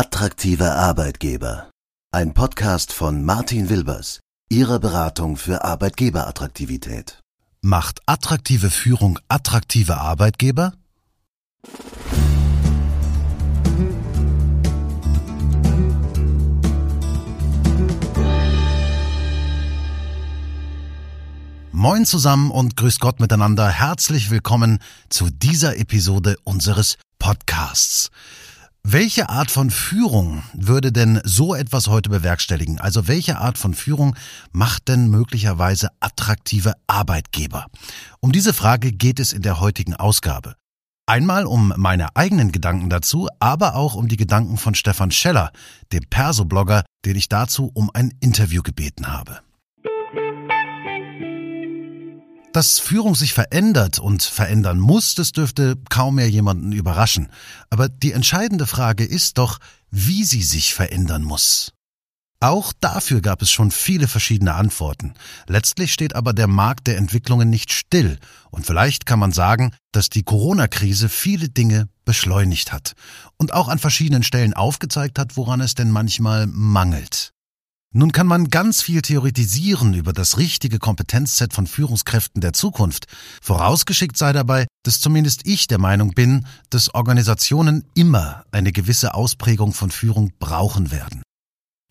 Attraktive Arbeitgeber. Ein Podcast von Martin Wilbers, Ihrer Beratung für Arbeitgeberattraktivität. Macht attraktive Führung attraktive Arbeitgeber? Moin zusammen und grüß Gott miteinander. Herzlich willkommen zu dieser Episode unseres Podcasts. Welche Art von Führung würde denn so etwas heute bewerkstelligen? Also welche Art von Führung macht denn möglicherweise attraktive Arbeitgeber? Um diese Frage geht es in der heutigen Ausgabe. Einmal um meine eigenen Gedanken dazu, aber auch um die Gedanken von Stefan Scheller, dem Perso-Blogger, den ich dazu um ein Interview gebeten habe. Dass Führung sich verändert und verändern muss, das dürfte kaum mehr jemanden überraschen. Aber die entscheidende Frage ist doch, wie sie sich verändern muss. Auch dafür gab es schon viele verschiedene Antworten. Letztlich steht aber der Markt der Entwicklungen nicht still. Und vielleicht kann man sagen, dass die Corona-Krise viele Dinge beschleunigt hat und auch an verschiedenen Stellen aufgezeigt hat, woran es denn manchmal mangelt. Nun kann man ganz viel theoretisieren über das richtige Kompetenzset von Führungskräften der Zukunft. Vorausgeschickt sei dabei, dass zumindest ich der Meinung bin, dass Organisationen immer eine gewisse Ausprägung von Führung brauchen werden.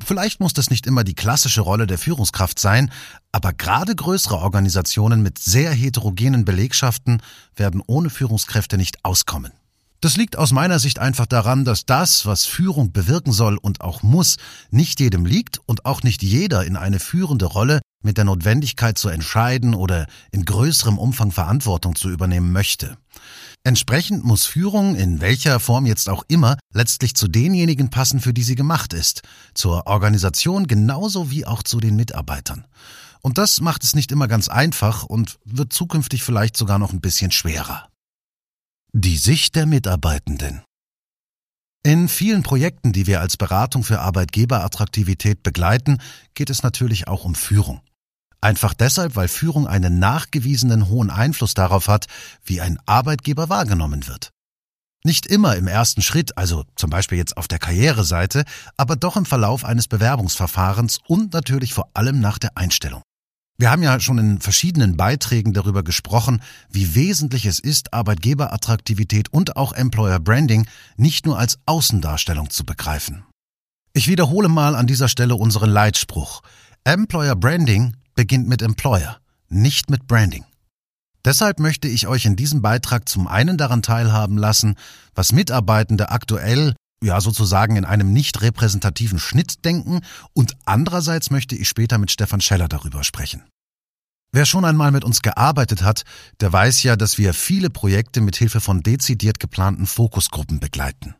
Vielleicht muss das nicht immer die klassische Rolle der Führungskraft sein, aber gerade größere Organisationen mit sehr heterogenen Belegschaften werden ohne Führungskräfte nicht auskommen. Das liegt aus meiner Sicht einfach daran, dass das, was Führung bewirken soll und auch muss, nicht jedem liegt und auch nicht jeder in eine führende Rolle mit der Notwendigkeit zu entscheiden oder in größerem Umfang Verantwortung zu übernehmen möchte. Entsprechend muss Führung, in welcher Form jetzt auch immer, letztlich zu denjenigen passen, für die sie gemacht ist, zur Organisation genauso wie auch zu den Mitarbeitern. Und das macht es nicht immer ganz einfach und wird zukünftig vielleicht sogar noch ein bisschen schwerer. Die Sicht der Mitarbeitenden. In vielen Projekten, die wir als Beratung für Arbeitgeberattraktivität begleiten, geht es natürlich auch um Führung. Einfach deshalb, weil Führung einen nachgewiesenen hohen Einfluss darauf hat, wie ein Arbeitgeber wahrgenommen wird. Nicht immer im ersten Schritt, also zum Beispiel jetzt auf der Karriereseite, aber doch im Verlauf eines Bewerbungsverfahrens und natürlich vor allem nach der Einstellung. Wir haben ja schon in verschiedenen Beiträgen darüber gesprochen, wie wesentlich es ist, Arbeitgeberattraktivität und auch Employer Branding nicht nur als Außendarstellung zu begreifen. Ich wiederhole mal an dieser Stelle unseren Leitspruch. Employer Branding beginnt mit Employer, nicht mit Branding. Deshalb möchte ich euch in diesem Beitrag zum einen daran teilhaben lassen, was Mitarbeitende aktuell ja sozusagen in einem nicht repräsentativen Schnitt denken und andererseits möchte ich später mit Stefan Scheller darüber sprechen. Wer schon einmal mit uns gearbeitet hat, der weiß ja, dass wir viele Projekte mit Hilfe von dezidiert geplanten Fokusgruppen begleiten.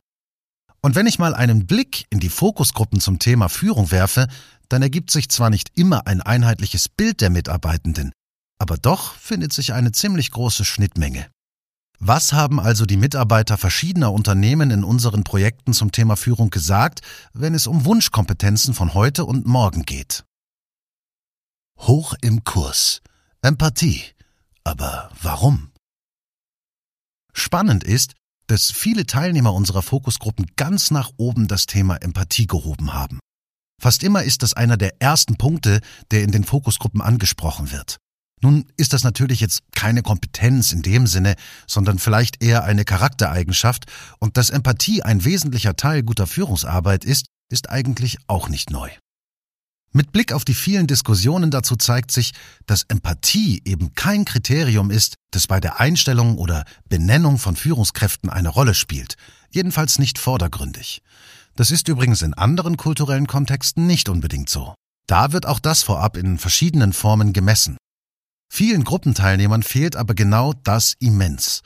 Und wenn ich mal einen Blick in die Fokusgruppen zum Thema Führung werfe, dann ergibt sich zwar nicht immer ein einheitliches Bild der Mitarbeitenden, aber doch findet sich eine ziemlich große Schnittmenge. Was haben also die Mitarbeiter verschiedener Unternehmen in unseren Projekten zum Thema Führung gesagt, wenn es um Wunschkompetenzen von heute und morgen geht? Hoch im Kurs. Empathie. Aber warum? Spannend ist, dass viele Teilnehmer unserer Fokusgruppen ganz nach oben das Thema Empathie gehoben haben. Fast immer ist das einer der ersten Punkte, der in den Fokusgruppen angesprochen wird. Nun ist das natürlich jetzt keine Kompetenz in dem Sinne, sondern vielleicht eher eine Charaktereigenschaft, und dass Empathie ein wesentlicher Teil guter Führungsarbeit ist, ist eigentlich auch nicht neu. Mit Blick auf die vielen Diskussionen dazu zeigt sich, dass Empathie eben kein Kriterium ist, das bei der Einstellung oder Benennung von Führungskräften eine Rolle spielt, jedenfalls nicht vordergründig. Das ist übrigens in anderen kulturellen Kontexten nicht unbedingt so. Da wird auch das vorab in verschiedenen Formen gemessen. Vielen Gruppenteilnehmern fehlt aber genau das immens.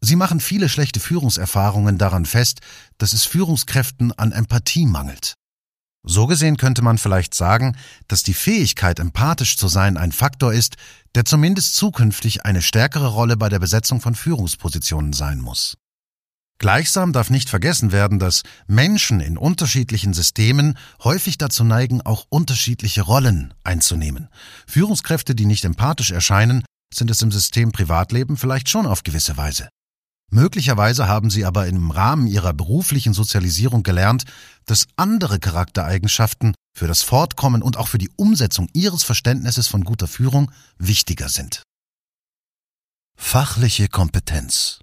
Sie machen viele schlechte Führungserfahrungen daran fest, dass es Führungskräften an Empathie mangelt. So gesehen könnte man vielleicht sagen, dass die Fähigkeit, empathisch zu sein, ein Faktor ist, der zumindest zukünftig eine stärkere Rolle bei der Besetzung von Führungspositionen sein muss. Gleichsam darf nicht vergessen werden, dass Menschen in unterschiedlichen Systemen häufig dazu neigen, auch unterschiedliche Rollen einzunehmen. Führungskräfte, die nicht empathisch erscheinen, sind es im System Privatleben vielleicht schon auf gewisse Weise. Möglicherweise haben sie aber im Rahmen ihrer beruflichen Sozialisierung gelernt, dass andere Charaktereigenschaften für das Fortkommen und auch für die Umsetzung ihres Verständnisses von guter Führung wichtiger sind. Fachliche Kompetenz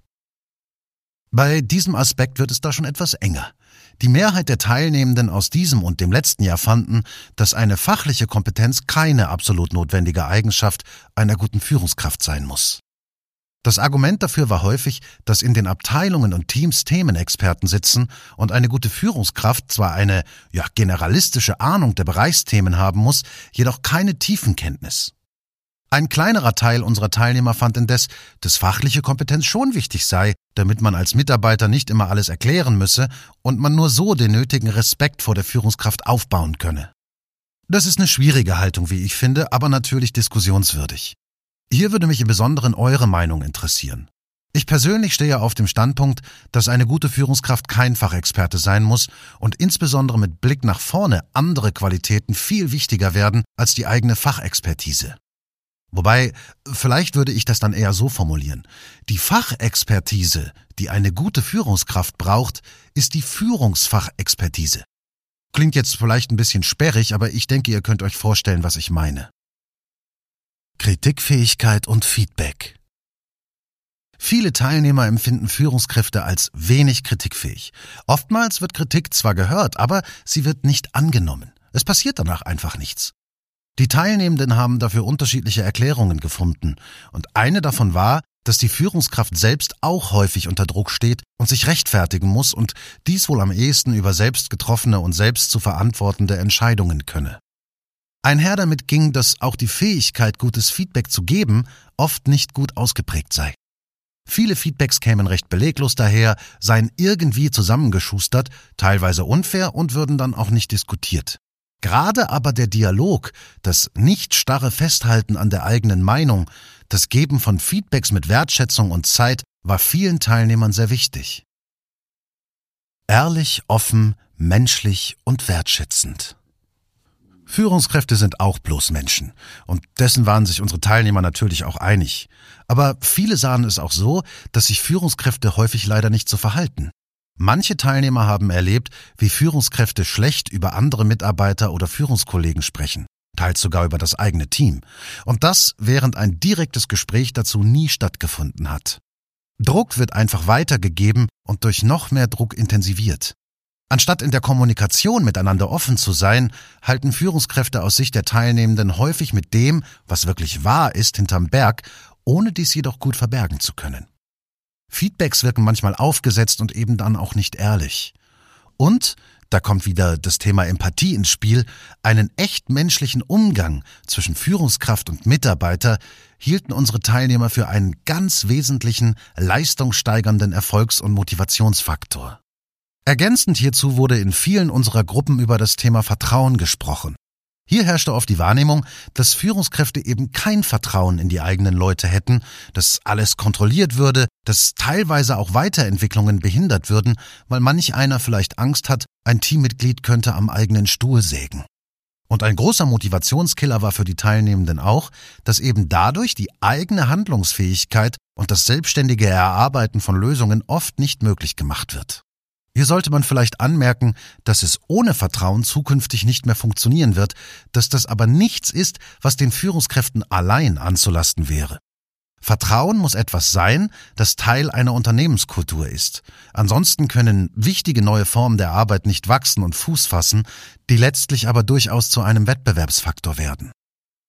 Bei diesem Aspekt wird es da schon etwas enger. Die Mehrheit der Teilnehmenden aus diesem und dem letzten Jahr fanden, dass eine fachliche Kompetenz keine absolut notwendige Eigenschaft einer guten Führungskraft sein muss. Das Argument dafür war häufig, dass in den Abteilungen und Teams Themenexperten sitzen und eine gute Führungskraft zwar eine ja, generalistische Ahnung der Bereichsthemen haben muss, jedoch keine Tiefenkenntnis. Ein kleinerer Teil unserer Teilnehmer fand indes, dass fachliche Kompetenz schon wichtig sei, damit man als Mitarbeiter nicht immer alles erklären müsse und man nur so den nötigen Respekt vor der Führungskraft aufbauen könne. Das ist eine schwierige Haltung, wie ich finde, aber natürlich diskussionswürdig. Hier würde mich im Besonderen eure Meinung interessieren. Ich persönlich stehe auf dem Standpunkt, dass eine gute Führungskraft kein Fachexperte sein muss und insbesondere mit Blick nach vorne andere Qualitäten viel wichtiger werden als die eigene Fachexpertise. Wobei, vielleicht würde ich das dann eher so formulieren. Die Fachexpertise, die eine gute Führungskraft braucht, ist die Führungsfachexpertise. Klingt jetzt vielleicht ein bisschen sperrig, aber ich denke, ihr könnt euch vorstellen, was ich meine. Kritikfähigkeit und Feedback. Viele Teilnehmer empfinden Führungskräfte als wenig kritikfähig. Oftmals wird Kritik zwar gehört, aber sie wird nicht angenommen. Es passiert danach einfach nichts. Die Teilnehmenden haben dafür unterschiedliche Erklärungen gefunden, und eine davon war, dass die Führungskraft selbst auch häufig unter Druck steht und sich rechtfertigen muss und dies wohl am ehesten über selbst getroffene und selbst zu verantwortende Entscheidungen könne. Einher damit ging, dass auch die Fähigkeit, gutes Feedback zu geben, oft nicht gut ausgeprägt sei. Viele Feedbacks kämen recht beleglos daher, seien irgendwie zusammengeschustert, teilweise unfair und würden dann auch nicht diskutiert. Gerade aber der Dialog, das nicht starre Festhalten an der eigenen Meinung, das Geben von Feedbacks mit Wertschätzung und Zeit war vielen Teilnehmern sehr wichtig. Ehrlich, offen, menschlich und wertschätzend. Führungskräfte sind auch bloß Menschen. Und dessen waren sich unsere Teilnehmer natürlich auch einig. Aber viele sahen es auch so, dass sich Führungskräfte häufig leider nicht so verhalten. Manche Teilnehmer haben erlebt, wie Führungskräfte schlecht über andere Mitarbeiter oder Führungskollegen sprechen, teils sogar über das eigene Team. Und das, während ein direktes Gespräch dazu nie stattgefunden hat. Druck wird einfach weitergegeben und durch noch mehr Druck intensiviert. Anstatt in der Kommunikation miteinander offen zu sein, halten Führungskräfte aus Sicht der Teilnehmenden häufig mit dem, was wirklich wahr ist, hinterm Berg, ohne dies jedoch gut verbergen zu können. Feedbacks wirken manchmal aufgesetzt und eben dann auch nicht ehrlich. Und, da kommt wieder das Thema Empathie ins Spiel, einen echt menschlichen Umgang zwischen Führungskraft und Mitarbeiter hielten unsere Teilnehmer für einen ganz wesentlichen, leistungssteigernden Erfolgs- und Motivationsfaktor. Ergänzend hierzu wurde in vielen unserer Gruppen über das Thema Vertrauen gesprochen. Hier herrschte oft die Wahrnehmung, dass Führungskräfte eben kein Vertrauen in die eigenen Leute hätten, dass alles kontrolliert würde, dass teilweise auch Weiterentwicklungen behindert würden, weil manch einer vielleicht Angst hat, ein Teammitglied könnte am eigenen Stuhl sägen. Und ein großer Motivationskiller war für die Teilnehmenden auch, dass eben dadurch die eigene Handlungsfähigkeit und das selbstständige Erarbeiten von Lösungen oft nicht möglich gemacht wird. Hier sollte man vielleicht anmerken, dass es ohne Vertrauen zukünftig nicht mehr funktionieren wird, dass das aber nichts ist, was den Führungskräften allein anzulasten wäre. Vertrauen muss etwas sein, das Teil einer Unternehmenskultur ist. Ansonsten können wichtige neue Formen der Arbeit nicht wachsen und Fuß fassen, die letztlich aber durchaus zu einem Wettbewerbsfaktor werden.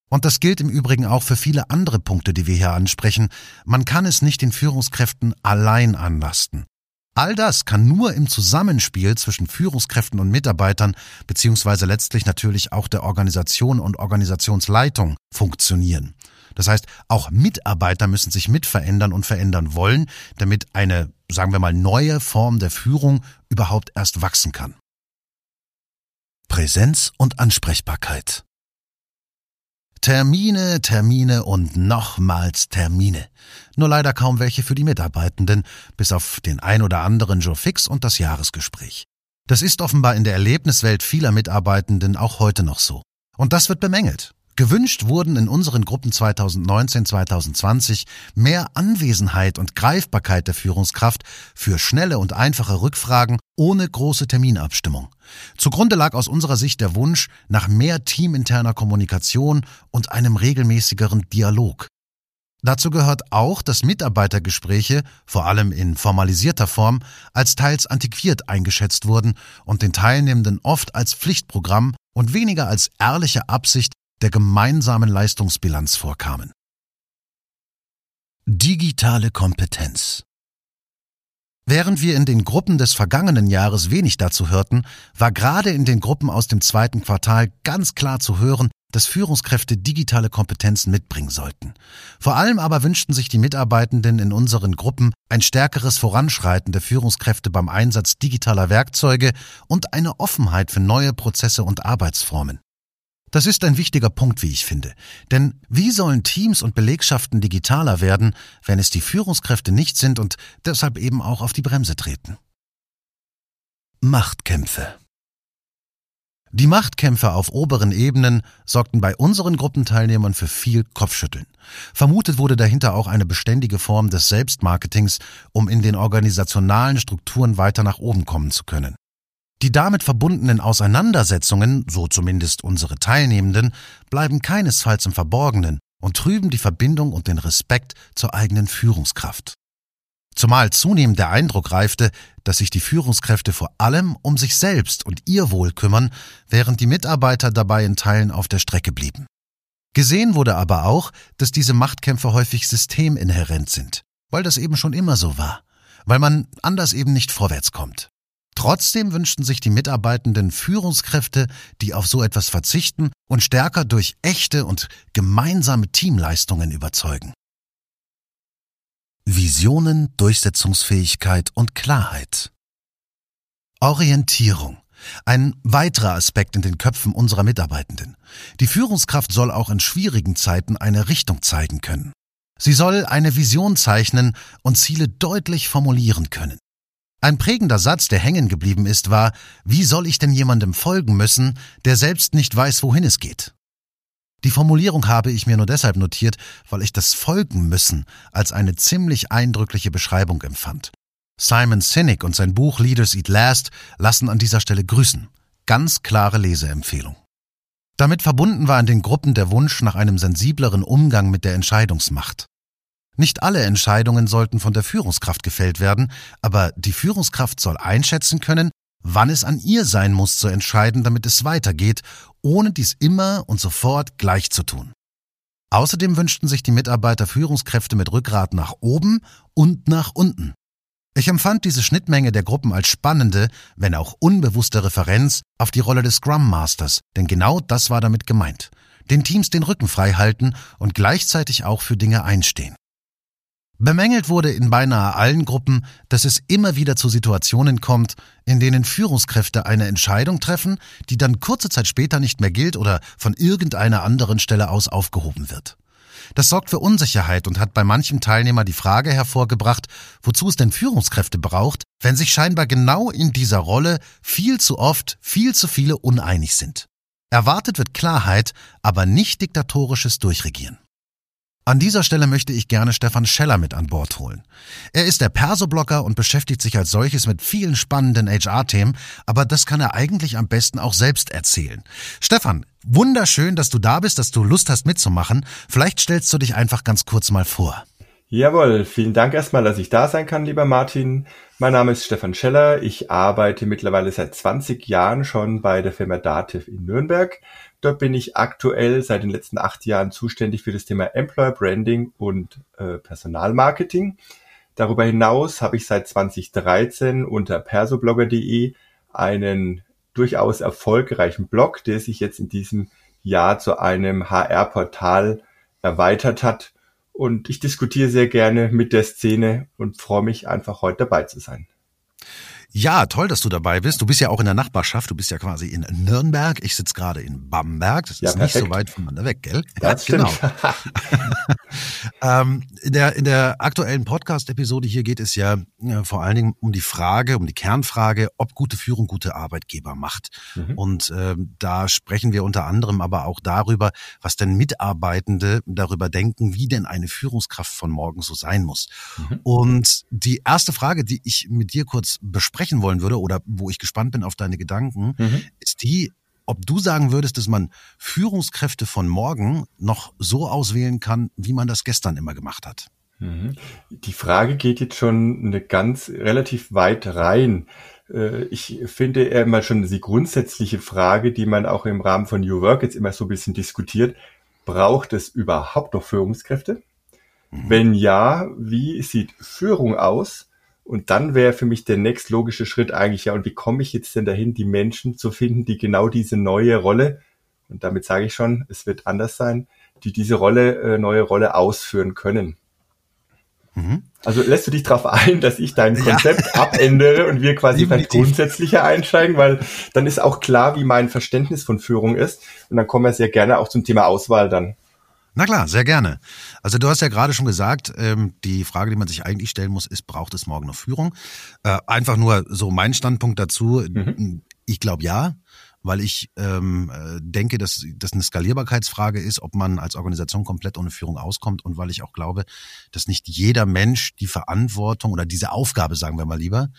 Und das gilt im Übrigen auch für viele andere Punkte, die wir hier ansprechen. Man kann es nicht den Führungskräften allein anlasten. All das kann nur im Zusammenspiel zwischen Führungskräften und Mitarbeitern beziehungsweise letztlich natürlich auch der Organisation und Organisationsleitung funktionieren. Das heißt, auch Mitarbeiter müssen sich mitverändern und verändern wollen, damit eine, sagen wir mal, neue Form der Führung überhaupt erst wachsen kann. Präsenz und Ansprechbarkeit. Termine, Termine und nochmals Termine. Nur leider kaum welche für die Mitarbeitenden, bis auf den ein oder anderen Joe Fix und das Jahresgespräch. Das ist offenbar in der Erlebniswelt vieler Mitarbeitenden auch heute noch so. Und das wird bemängelt. Gewünscht wurden in unseren Gruppen 2019-2020 mehr Anwesenheit und Greifbarkeit der Führungskraft für schnelle und einfache Rückfragen ohne große Terminabstimmung. Zugrunde lag aus unserer Sicht der Wunsch nach mehr teaminterner Kommunikation und einem regelmäßigeren Dialog. Dazu gehört auch, dass Mitarbeitergespräche, vor allem in formalisierter Form, als teils antiquiert eingeschätzt wurden und den Teilnehmenden oft als Pflichtprogramm und weniger als ehrliche Absicht der gemeinsamen Leistungsbilanz vorkamen. Digitale Kompetenz Während wir in den Gruppen des vergangenen Jahres wenig dazu hörten, war gerade in den Gruppen aus dem zweiten Quartal ganz klar zu hören, dass Führungskräfte digitale Kompetenzen mitbringen sollten. Vor allem aber wünschten sich die Mitarbeitenden in unseren Gruppen ein stärkeres Voranschreiten der Führungskräfte beim Einsatz digitaler Werkzeuge und eine Offenheit für neue Prozesse und Arbeitsformen. Das ist ein wichtiger Punkt, wie ich finde. Denn wie sollen Teams und Belegschaften digitaler werden, wenn es die Führungskräfte nicht sind und deshalb eben auch auf die Bremse treten? Machtkämpfe Die Machtkämpfe auf oberen Ebenen sorgten bei unseren Gruppenteilnehmern für viel Kopfschütteln. Vermutet wurde dahinter auch eine beständige Form des Selbstmarketings, um in den organisationalen Strukturen weiter nach oben kommen zu können. Die damit verbundenen Auseinandersetzungen, so zumindest unsere Teilnehmenden, bleiben keinesfalls im Verborgenen und trüben die Verbindung und den Respekt zur eigenen Führungskraft. Zumal zunehmend der Eindruck reifte, dass sich die Führungskräfte vor allem um sich selbst und ihr Wohl kümmern, während die Mitarbeiter dabei in Teilen auf der Strecke blieben. Gesehen wurde aber auch, dass diese Machtkämpfe häufig systeminhärent sind, weil das eben schon immer so war, weil man anders eben nicht vorwärts kommt. Trotzdem wünschten sich die Mitarbeitenden Führungskräfte, die auf so etwas verzichten und stärker durch echte und gemeinsame Teamleistungen überzeugen. Visionen, Durchsetzungsfähigkeit und Klarheit. Orientierung. Ein weiterer Aspekt in den Köpfen unserer Mitarbeitenden. Die Führungskraft soll auch in schwierigen Zeiten eine Richtung zeigen können. Sie soll eine Vision zeichnen und Ziele deutlich formulieren können. Ein prägender Satz, der hängen geblieben ist, war, wie soll ich denn jemandem folgen müssen, der selbst nicht weiß, wohin es geht? Die Formulierung habe ich mir nur deshalb notiert, weil ich das Folgen müssen als eine ziemlich eindrückliche Beschreibung empfand. Simon Sinek und sein Buch Leaders Eat Last lassen an dieser Stelle grüßen. Ganz klare Leseempfehlung. Damit verbunden war in den Gruppen der Wunsch nach einem sensibleren Umgang mit der Entscheidungsmacht. Nicht alle Entscheidungen sollten von der Führungskraft gefällt werden, aber die Führungskraft soll einschätzen können, wann es an ihr sein muss zu entscheiden, damit es weitergeht, ohne dies immer und sofort gleich zu tun. Außerdem wünschten sich die Mitarbeiter Führungskräfte mit Rückgrat nach oben und nach unten. Ich empfand diese Schnittmenge der Gruppen als spannende, wenn auch unbewusste Referenz auf die Rolle des Scrum Masters, denn genau das war damit gemeint. Den Teams den Rücken frei halten und gleichzeitig auch für Dinge einstehen. Bemängelt wurde in beinahe allen Gruppen, dass es immer wieder zu Situationen kommt, in denen Führungskräfte eine Entscheidung treffen, die dann kurze Zeit später nicht mehr gilt oder von irgendeiner anderen Stelle aus aufgehoben wird. Das sorgt für Unsicherheit und hat bei manchem Teilnehmer die Frage hervorgebracht, wozu es denn Führungskräfte braucht, wenn sich scheinbar genau in dieser Rolle viel zu oft viel zu viele uneinig sind. Erwartet wird Klarheit, aber nicht diktatorisches Durchregieren. An dieser Stelle möchte ich gerne Stefan Scheller mit an Bord holen. Er ist der Perso-Blogger und beschäftigt sich als solches mit vielen spannenden HR-Themen, aber das kann er eigentlich am besten auch selbst erzählen. Stefan, wunderschön, dass du da bist, dass du Lust hast mitzumachen. Vielleicht stellst du dich einfach ganz kurz mal vor. Jawohl, vielen Dank erstmal, dass ich da sein kann, lieber Martin. Mein Name ist Stefan Scheller. Ich arbeite mittlerweile seit 20 Jahren schon bei der Firma Dativ in Nürnberg. Dort bin ich aktuell seit den letzten acht Jahren zuständig für das Thema Employer Branding und äh, Personalmarketing. Darüber hinaus habe ich seit 2013 unter persoblogger.de einen durchaus erfolgreichen Blog, der sich jetzt in diesem Jahr zu einem HR-Portal erweitert hat und ich diskutiere sehr gerne mit der Szene und freue mich einfach heute dabei zu sein. Ja, toll, dass du dabei bist. Du bist ja auch in der Nachbarschaft. Du bist ja quasi in Nürnberg. Ich sitze gerade in Bamberg. Das ja, ist perfekt. nicht so weit voneinander weg, gell? Ja, genau. ähm, in, der, in der aktuellen Podcast-Episode hier geht es ja, ja, vor allen Dingen um die Frage, um die Kernfrage, ob gute Führung gute Arbeitgeber macht. Mhm. Und ähm, da sprechen wir unter anderem aber auch darüber, was denn Mitarbeitende darüber denken, wie denn eine Führungskraft von morgen so sein muss. Mhm. Und die erste Frage, die ich mit dir kurz bespreche, besprechen wollen würde oder wo ich gespannt bin auf deine Gedanken, mhm. ist die, ob du sagen würdest, dass man Führungskräfte von morgen noch so auswählen kann, wie man das gestern immer gemacht hat. Mhm. Die Frage geht jetzt schon eine ganz relativ weit rein. Äh, ich finde eher mal schon die grundsätzliche Frage, die man auch im Rahmen von New Work jetzt immer so ein bisschen diskutiert. Braucht es überhaupt noch Führungskräfte? Mhm. Wenn ja, wie sieht Führung aus? Und dann wäre für mich der nächstlogische Schritt eigentlich, ja, und wie komme ich jetzt denn dahin, die Menschen zu finden, die genau diese neue Rolle, und damit sage ich schon, es wird anders sein, die diese Rolle, äh, neue Rolle ausführen können. Mhm. Also lässt du dich darauf ein, dass ich dein Konzept ja. abändere und wir quasi vielleicht grundsätzlicher einsteigen, weil dann ist auch klar, wie mein Verständnis von Führung ist. Und dann kommen wir sehr gerne auch zum Thema Auswahl dann. Na klar, sehr gerne. Also du hast ja gerade schon gesagt, ähm, die Frage, die man sich eigentlich stellen muss, ist, braucht es morgen noch Führung? Äh, einfach nur so mein Standpunkt dazu. Mhm. Ich glaube ja weil ich ähm, äh, denke, dass das eine Skalierbarkeitsfrage ist, ob man als Organisation komplett ohne Führung auskommt und weil ich auch glaube, dass nicht jeder Mensch die Verantwortung oder diese Aufgabe, sagen wir mal lieber,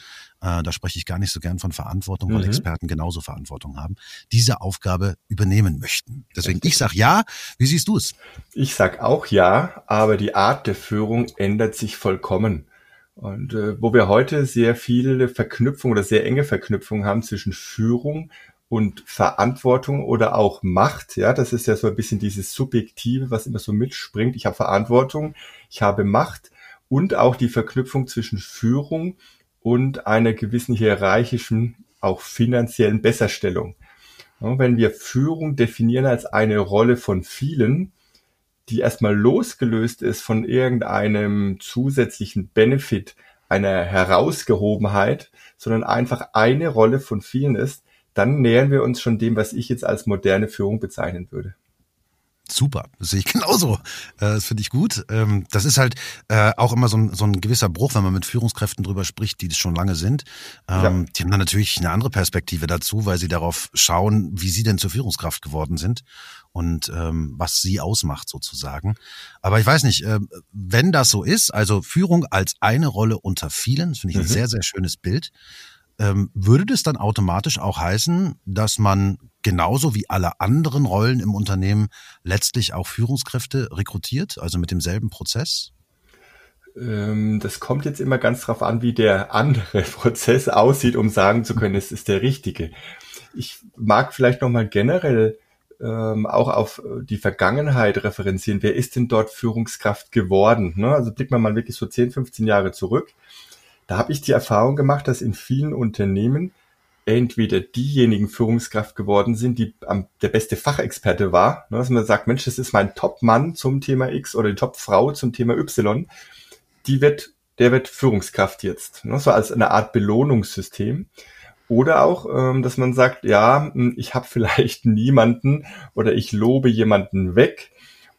äh, da spreche ich gar nicht so gern von Verantwortung, weil mhm. Experten genauso Verantwortung haben, diese Aufgabe übernehmen möchten. Deswegen, ich sag ja. Wie siehst du es? Ich sag auch ja, aber die Art der Führung ändert sich vollkommen. Und äh, wo wir heute sehr viele Verknüpfungen oder sehr enge Verknüpfungen haben zwischen Führung und Verantwortung oder auch Macht, ja, das ist ja so ein bisschen dieses Subjektive, was immer so mitspringt. Ich habe Verantwortung, ich habe Macht und auch die Verknüpfung zwischen Führung und einer gewissen hierarchischen, auch finanziellen Besserstellung. Wenn wir Führung definieren als eine Rolle von vielen, die erstmal losgelöst ist von irgendeinem zusätzlichen Benefit, einer Herausgehobenheit, sondern einfach eine Rolle von vielen ist, dann nähern wir uns schon dem, was ich jetzt als moderne Führung bezeichnen würde. Super, das sehe ich genauso. Äh, das finde ich gut. Ähm, das ist halt äh, auch immer so ein, so ein gewisser Bruch, wenn man mit Führungskräften drüber spricht, die das schon lange sind. Ähm, ja. Die haben dann natürlich eine andere Perspektive dazu, weil sie darauf schauen, wie sie denn zur Führungskraft geworden sind und ähm, was sie ausmacht sozusagen. Aber ich weiß nicht, äh, wenn das so ist, also Führung als eine Rolle unter vielen, das finde ich ein mhm. sehr, sehr schönes Bild. Ähm, würde das dann automatisch auch heißen, dass man genauso wie alle anderen Rollen im Unternehmen letztlich auch Führungskräfte rekrutiert, also mit demselben Prozess? Ähm, das kommt jetzt immer ganz drauf an, wie der andere Prozess aussieht, um sagen zu können, es ist der richtige. Ich mag vielleicht nochmal generell ähm, auch auf die Vergangenheit referenzieren. Wer ist denn dort Führungskraft geworden? Ne? Also blicken wir mal wirklich so 10, 15 Jahre zurück. Da habe ich die Erfahrung gemacht, dass in vielen Unternehmen entweder diejenigen Führungskraft geworden sind, die am, der beste Fachexperte war, ne, dass man sagt, Mensch, das ist mein Top-Mann zum Thema X oder die Top-Frau zum Thema Y, die wird, der wird Führungskraft jetzt, ne, so als eine Art Belohnungssystem. Oder auch, ähm, dass man sagt, ja, hm, ich habe vielleicht niemanden oder ich lobe jemanden weg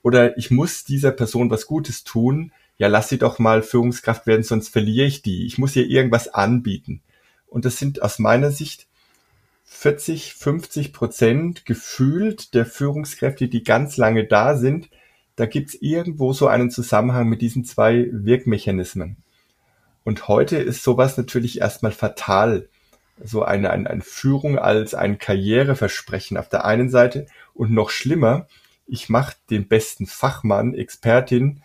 oder ich muss dieser Person was Gutes tun, ja, lass sie doch mal Führungskraft werden, sonst verliere ich die. Ich muss ihr irgendwas anbieten. Und das sind aus meiner Sicht 40, 50 Prozent gefühlt der Führungskräfte, die ganz lange da sind. Da gibt's irgendwo so einen Zusammenhang mit diesen zwei Wirkmechanismen. Und heute ist sowas natürlich erstmal fatal. So eine, eine, eine Führung als ein Karriereversprechen auf der einen Seite und noch schlimmer, ich mache den besten Fachmann, Expertin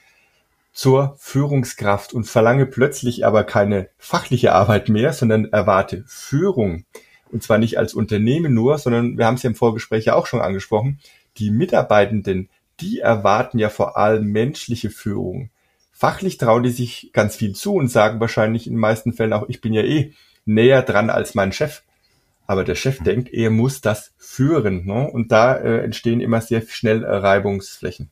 zur Führungskraft und verlange plötzlich aber keine fachliche Arbeit mehr, sondern erwarte Führung. Und zwar nicht als Unternehmen nur, sondern wir haben es ja im Vorgespräch ja auch schon angesprochen, die Mitarbeitenden, die erwarten ja vor allem menschliche Führung. Fachlich trauen die sich ganz viel zu und sagen wahrscheinlich in den meisten Fällen auch, ich bin ja eh näher dran als mein Chef. Aber der Chef mhm. denkt, er muss das führen. Ne? Und da äh, entstehen immer sehr schnell Reibungsflächen.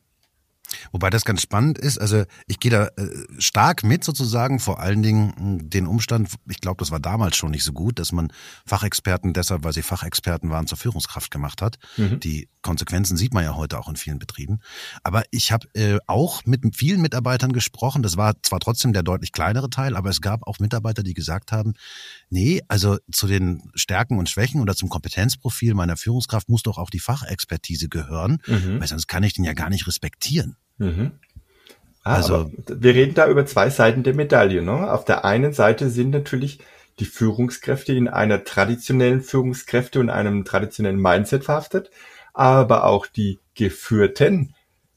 Wobei das ganz spannend ist, also ich gehe da äh, stark mit sozusagen, vor allen Dingen hm, den Umstand, ich glaube, das war damals schon nicht so gut, dass man Fachexperten deshalb, weil sie Fachexperten waren, zur Führungskraft gemacht hat. Mhm. Die Konsequenzen sieht man ja heute auch in vielen Betrieben. Aber ich habe äh, auch mit vielen Mitarbeitern gesprochen, das war zwar trotzdem der deutlich kleinere Teil, aber es gab auch Mitarbeiter, die gesagt haben, nee, also zu den Stärken und Schwächen oder zum Kompetenzprofil meiner Führungskraft muss doch auch die Fachexpertise gehören, mhm. weil sonst kann ich den ja gar nicht respektieren. Mhm. Ah, also wir reden da über zwei Seiten der Medaille. Ne? Auf der einen Seite sind natürlich die Führungskräfte in einer traditionellen Führungskräfte und einem traditionellen Mindset verhaftet, aber auch die Geführten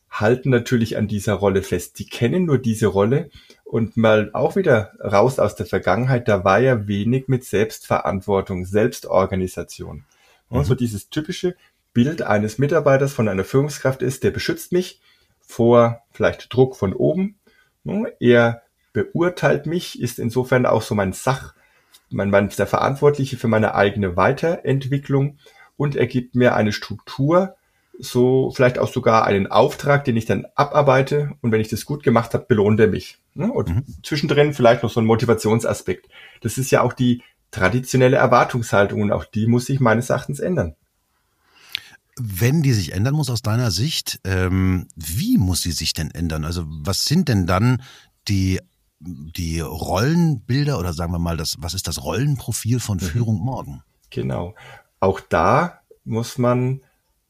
halten natürlich an dieser Rolle fest. Die kennen nur diese Rolle und mal auch wieder raus aus der Vergangenheit, da war ja wenig mit Selbstverantwortung, Selbstorganisation. Mhm. So dieses typische Bild eines Mitarbeiters von einer Führungskraft ist, der beschützt mich, vor vielleicht Druck von oben. Ne? Er beurteilt mich, ist insofern auch so mein Sach, mein, mein der Verantwortliche für meine eigene Weiterentwicklung und er gibt mir eine Struktur, so vielleicht auch sogar einen Auftrag, den ich dann abarbeite und wenn ich das gut gemacht habe, belohnt er mich. Ne? Und mhm. zwischendrin vielleicht noch so ein Motivationsaspekt. Das ist ja auch die traditionelle Erwartungshaltung und auch die muss sich meines Erachtens ändern. Wenn die sich ändern muss aus deiner Sicht, ähm, wie muss sie sich denn ändern? Also was sind denn dann die die Rollenbilder oder sagen wir mal, das, was ist das Rollenprofil von mhm. Führung morgen? Genau. Auch da muss man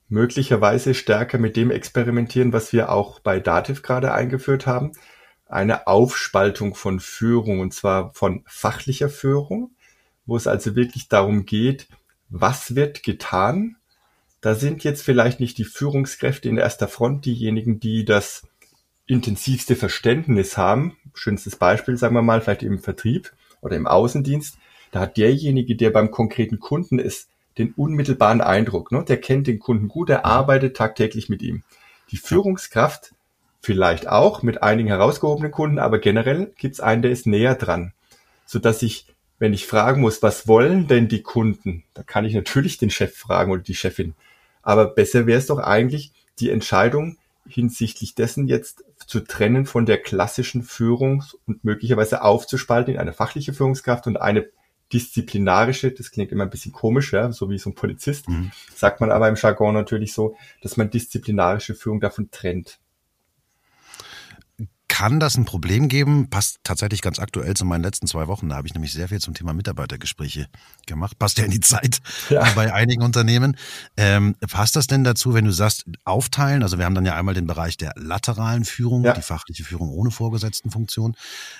möglicherweise stärker mit dem experimentieren, was wir auch bei Dativ gerade eingeführt haben. Eine Aufspaltung von Führung und zwar von fachlicher Führung, wo es also wirklich darum geht, was wird getan da sind jetzt vielleicht nicht die Führungskräfte in erster Front diejenigen, die das intensivste Verständnis haben. Schönstes Beispiel, sagen wir mal, vielleicht im Vertrieb oder im Außendienst. Da hat derjenige, der beim konkreten Kunden ist, den unmittelbaren Eindruck. Ne? Der kennt den Kunden gut, er arbeitet tagtäglich mit ihm. Die Führungskraft vielleicht auch mit einigen herausgehobenen Kunden, aber generell gibt's einen, der ist näher dran, sodass ich, wenn ich fragen muss, was wollen denn die Kunden, da kann ich natürlich den Chef fragen oder die Chefin. Aber besser wäre es doch eigentlich, die Entscheidung hinsichtlich dessen jetzt zu trennen von der klassischen Führung und möglicherweise aufzuspalten in eine fachliche Führungskraft und eine disziplinarische, das klingt immer ein bisschen komisch, ja, so wie so ein Polizist, mhm. sagt man aber im Jargon natürlich so, dass man disziplinarische Führung davon trennt kann das ein Problem geben? Passt tatsächlich ganz aktuell zu meinen letzten zwei Wochen. Da habe ich nämlich sehr viel zum Thema Mitarbeitergespräche gemacht. Passt ja in die Zeit ja. bei einigen Unternehmen. Ähm, passt das denn dazu, wenn du sagst, aufteilen? Also wir haben dann ja einmal den Bereich der lateralen Führung, ja. die fachliche Führung ohne Vorgesetztenfunktion.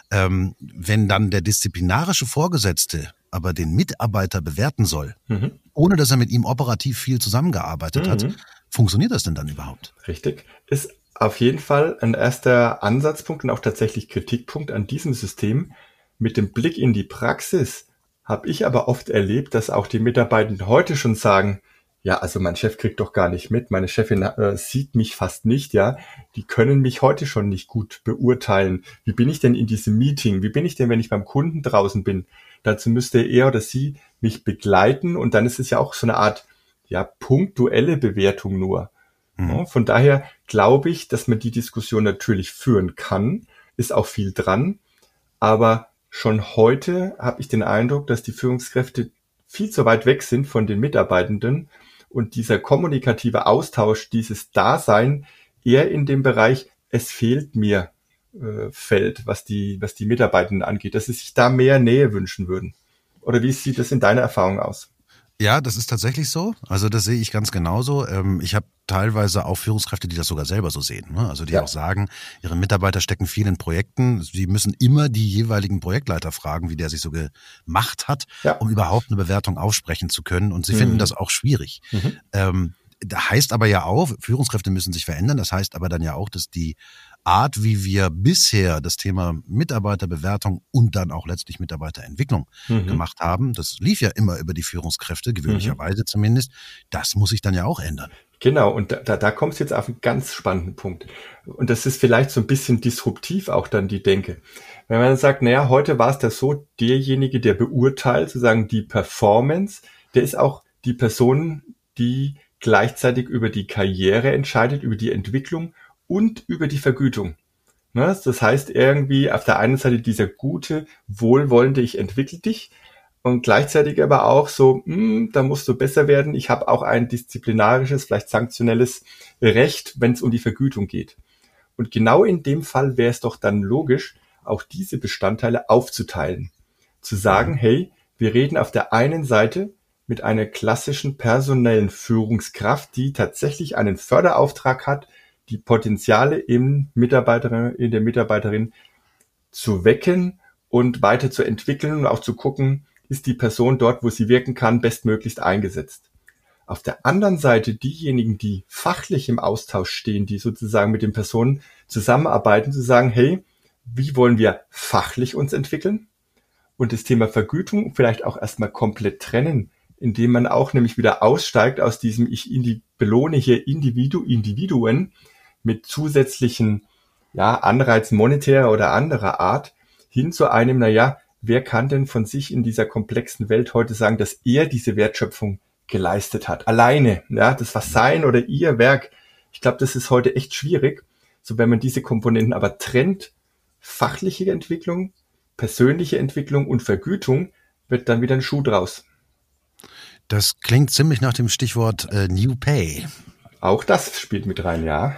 Ähm, wenn dann der disziplinarische Vorgesetzte aber den Mitarbeiter bewerten soll, mhm. ohne dass er mit ihm operativ viel zusammengearbeitet mhm. hat, funktioniert das denn dann überhaupt? Richtig. Ist auf jeden Fall ein erster Ansatzpunkt und auch tatsächlich Kritikpunkt an diesem System. Mit dem Blick in die Praxis habe ich aber oft erlebt, dass auch die Mitarbeitenden heute schon sagen, ja, also mein Chef kriegt doch gar nicht mit, meine Chefin äh, sieht mich fast nicht, ja, die können mich heute schon nicht gut beurteilen. Wie bin ich denn in diesem Meeting? Wie bin ich denn, wenn ich beim Kunden draußen bin? Dazu müsste er oder sie mich begleiten und dann ist es ja auch so eine Art, ja, punktuelle Bewertung nur. Mhm. Von daher glaube ich, dass man die Diskussion natürlich führen kann, ist auch viel dran, aber schon heute habe ich den Eindruck, dass die Führungskräfte viel zu weit weg sind von den Mitarbeitenden und dieser kommunikative Austausch, dieses Dasein eher in dem Bereich, es fehlt mir, äh, fällt, was die, was die Mitarbeitenden angeht, dass sie sich da mehr Nähe wünschen würden. Oder wie sieht das in deiner Erfahrung aus? Ja, das ist tatsächlich so. Also das sehe ich ganz genauso. Ähm, ich habe teilweise auch Führungskräfte, die das sogar selber so sehen. Ne? Also die ja. auch sagen, ihre Mitarbeiter stecken viel in Projekten. Sie müssen immer die jeweiligen Projektleiter fragen, wie der sich so gemacht hat, ja. um überhaupt eine Bewertung aussprechen zu können. Und sie mhm. finden das auch schwierig. Mhm. Ähm, da heißt aber ja auch, Führungskräfte müssen sich verändern. Das heißt aber dann ja auch, dass die Art, wie wir bisher das Thema Mitarbeiterbewertung und dann auch letztlich Mitarbeiterentwicklung mhm. gemacht haben, das lief ja immer über die Führungskräfte, gewöhnlicherweise mhm. zumindest. Das muss sich dann ja auch ändern. Genau, und da, da, kommst du jetzt auf einen ganz spannenden Punkt. Und das ist vielleicht so ein bisschen disruptiv auch dann die Denke. Wenn man sagt, naja, heute war es da so, derjenige, der beurteilt, sozusagen die Performance, der ist auch die Person, die gleichzeitig über die Karriere entscheidet, über die Entwicklung und über die Vergütung. Ne? Das heißt irgendwie auf der einen Seite dieser gute, wohlwollende, ich entwickle dich und gleichzeitig aber auch so, hm, da musst du besser werden. Ich habe auch ein disziplinarisches, vielleicht sanktionelles Recht, wenn es um die Vergütung geht. Und genau in dem Fall wäre es doch dann logisch, auch diese Bestandteile aufzuteilen. Zu sagen, hey, wir reden auf der einen Seite mit einer klassischen personellen Führungskraft, die tatsächlich einen Förderauftrag hat, die Potenziale im Mitarbeiterin, in der Mitarbeiterin zu wecken und weiter zu entwickeln und auch zu gucken, ist die Person dort, wo sie wirken kann, bestmöglichst eingesetzt. Auf der anderen Seite diejenigen, die fachlich im Austausch stehen, die sozusagen mit den Personen zusammenarbeiten, zu sagen, hey, wie wollen wir fachlich uns entwickeln? Und das Thema Vergütung vielleicht auch erstmal komplett trennen, indem man auch nämlich wieder aussteigt aus diesem ich belohne hier Individu, Individuen mit zusätzlichen ja, Anreizen monetärer oder anderer Art hin zu einem, naja, wer kann denn von sich in dieser komplexen Welt heute sagen, dass er diese Wertschöpfung geleistet hat? Alleine, ja, das war sein oder ihr Werk. Ich glaube, das ist heute echt schwierig. So, wenn man diese Komponenten aber trennt, fachliche Entwicklung, persönliche Entwicklung und Vergütung, wird dann wieder ein Schuh draus. Das klingt ziemlich nach dem Stichwort äh, New Pay. Auch das spielt mit rein, ja.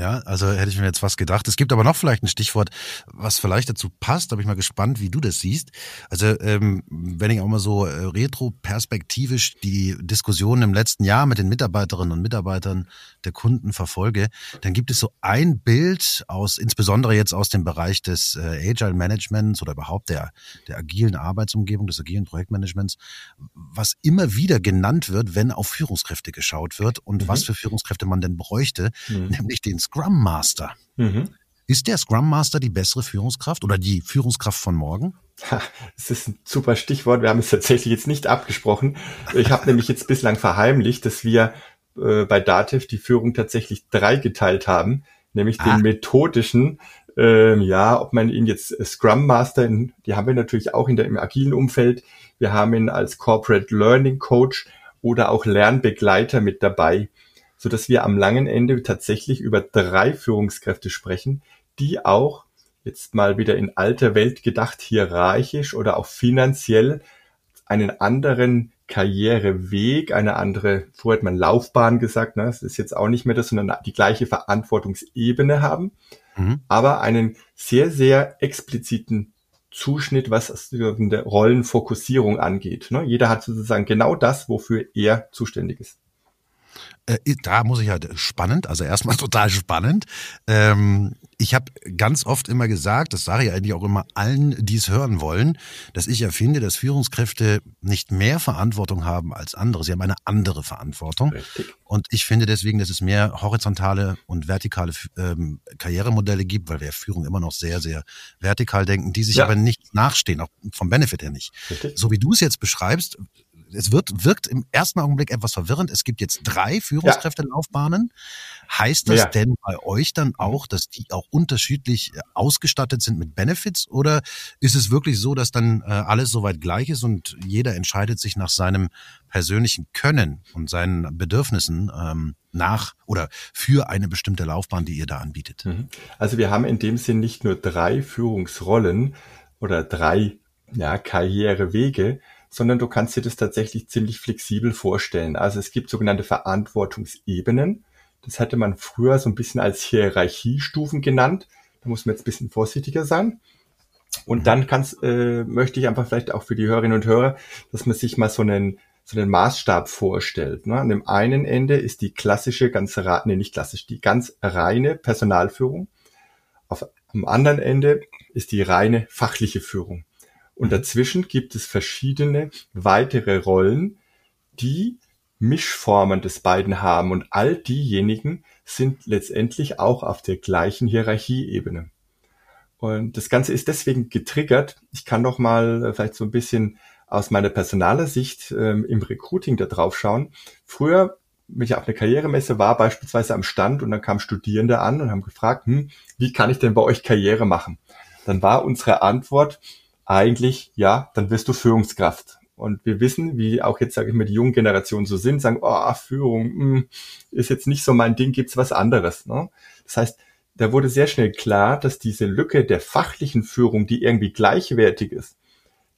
Ja, also hätte ich mir jetzt was gedacht. Es gibt aber noch vielleicht ein Stichwort, was vielleicht dazu passt. Da bin ich mal gespannt, wie du das siehst. Also ähm, wenn ich auch mal so äh, retroperspektivisch die Diskussionen im letzten Jahr mit den Mitarbeiterinnen und Mitarbeitern der Kunden verfolge, dann gibt es so ein Bild aus, insbesondere jetzt aus dem Bereich des äh, Agile Managements oder überhaupt der, der agilen Arbeitsumgebung, des agilen Projektmanagements, was immer wieder genannt wird, wenn auf Führungskräfte geschaut wird und mhm. was für Führungskräfte man denn bräuchte, mhm. nämlich den Scrum Master. Mhm. Ist der Scrum Master die bessere Führungskraft oder die Führungskraft von morgen? Das ist ein super Stichwort. Wir haben es tatsächlich jetzt nicht abgesprochen. Ich habe nämlich jetzt bislang verheimlicht, dass wir äh, bei Dativ die Führung tatsächlich drei geteilt haben, nämlich ah. den methodischen, ähm, ja, ob man ihn jetzt Scrum Master, in, die haben wir natürlich auch in der, im agilen Umfeld. Wir haben ihn als Corporate Learning Coach oder auch Lernbegleiter mit dabei so dass wir am langen Ende tatsächlich über drei Führungskräfte sprechen, die auch jetzt mal wieder in alter Welt gedacht hierarchisch oder auch finanziell einen anderen Karriereweg, eine andere, vorher hat man Laufbahn gesagt, ne, das ist jetzt auch nicht mehr das, sondern die gleiche Verantwortungsebene haben, mhm. aber einen sehr, sehr expliziten Zuschnitt, was eine Rollenfokussierung angeht. Ne? Jeder hat sozusagen genau das, wofür er zuständig ist. Äh, da muss ich halt spannend, also erstmal total spannend. Ähm, ich habe ganz oft immer gesagt, das sage ich eigentlich auch immer allen, die es hören wollen, dass ich erfinde, dass Führungskräfte nicht mehr Verantwortung haben als andere. Sie haben eine andere Verantwortung. Richtig. Und ich finde deswegen, dass es mehr horizontale und vertikale ähm, Karrieremodelle gibt, weil wir Führung immer noch sehr, sehr vertikal denken, die sich ja. aber nicht nachstehen, auch vom Benefit her nicht. Richtig. So wie du es jetzt beschreibst, es wird, wirkt im ersten Augenblick etwas verwirrend. Es gibt jetzt drei Führungskräftelaufbahnen. Heißt das ja. denn bei euch dann auch, dass die auch unterschiedlich äh, ausgestattet sind mit Benefits? Oder ist es wirklich so, dass dann äh, alles soweit gleich ist und jeder entscheidet sich nach seinem persönlichen Können und seinen Bedürfnissen ähm, nach oder für eine bestimmte Laufbahn, die ihr da anbietet? Mhm. Also wir haben in dem Sinn nicht nur drei Führungsrollen oder drei ja, Karrierewege, sondern du kannst dir das tatsächlich ziemlich flexibel vorstellen. Also es gibt sogenannte Verantwortungsebenen. Das hatte man früher so ein bisschen als Hierarchiestufen genannt. Da muss man jetzt ein bisschen vorsichtiger sein. Und mhm. dann kannst, äh, möchte ich einfach vielleicht auch für die Hörerinnen und Hörer, dass man sich mal so einen so einen Maßstab vorstellt. Ne? An dem einen Ende ist die klassische, ganz nee, nicht klassisch, die ganz reine Personalführung. Auf, am anderen Ende ist die reine fachliche Führung. Und dazwischen gibt es verschiedene weitere Rollen, die Mischformen des beiden haben. Und all diejenigen sind letztendlich auch auf der gleichen Hierarchieebene. Und das Ganze ist deswegen getriggert. Ich kann noch mal äh, vielleicht so ein bisschen aus meiner personaler Sicht ähm, im Recruiting da drauf schauen. Früher, wenn ich auf einer Karrieremesse war, beispielsweise am Stand und dann kamen Studierende an und haben gefragt, hm, wie kann ich denn bei euch Karriere machen? Dann war unsere Antwort, eigentlich, ja, dann wirst du Führungskraft. Und wir wissen, wie auch jetzt, sage ich mal, die jungen Generationen so sind, sagen, oh, Führung mh, hm, ist jetzt nicht so mein Ding, gibt's was anderes. Ne? Das heißt, da wurde sehr schnell klar, dass diese Lücke der fachlichen Führung, die irgendwie gleichwertig ist,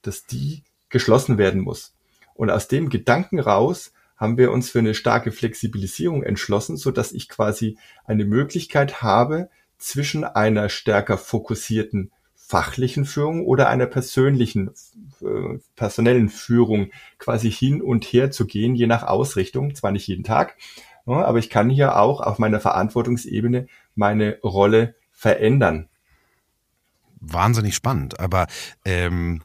dass die geschlossen werden muss. Und aus dem Gedanken raus haben wir uns für eine starke Flexibilisierung entschlossen, so dass ich quasi eine Möglichkeit habe, zwischen einer stärker fokussierten fachlichen Führung oder einer persönlichen, äh, personellen Führung quasi hin und her zu gehen, je nach Ausrichtung, zwar nicht jeden Tag, ja, aber ich kann hier auch auf meiner Verantwortungsebene meine Rolle verändern. Wahnsinnig spannend, aber ähm,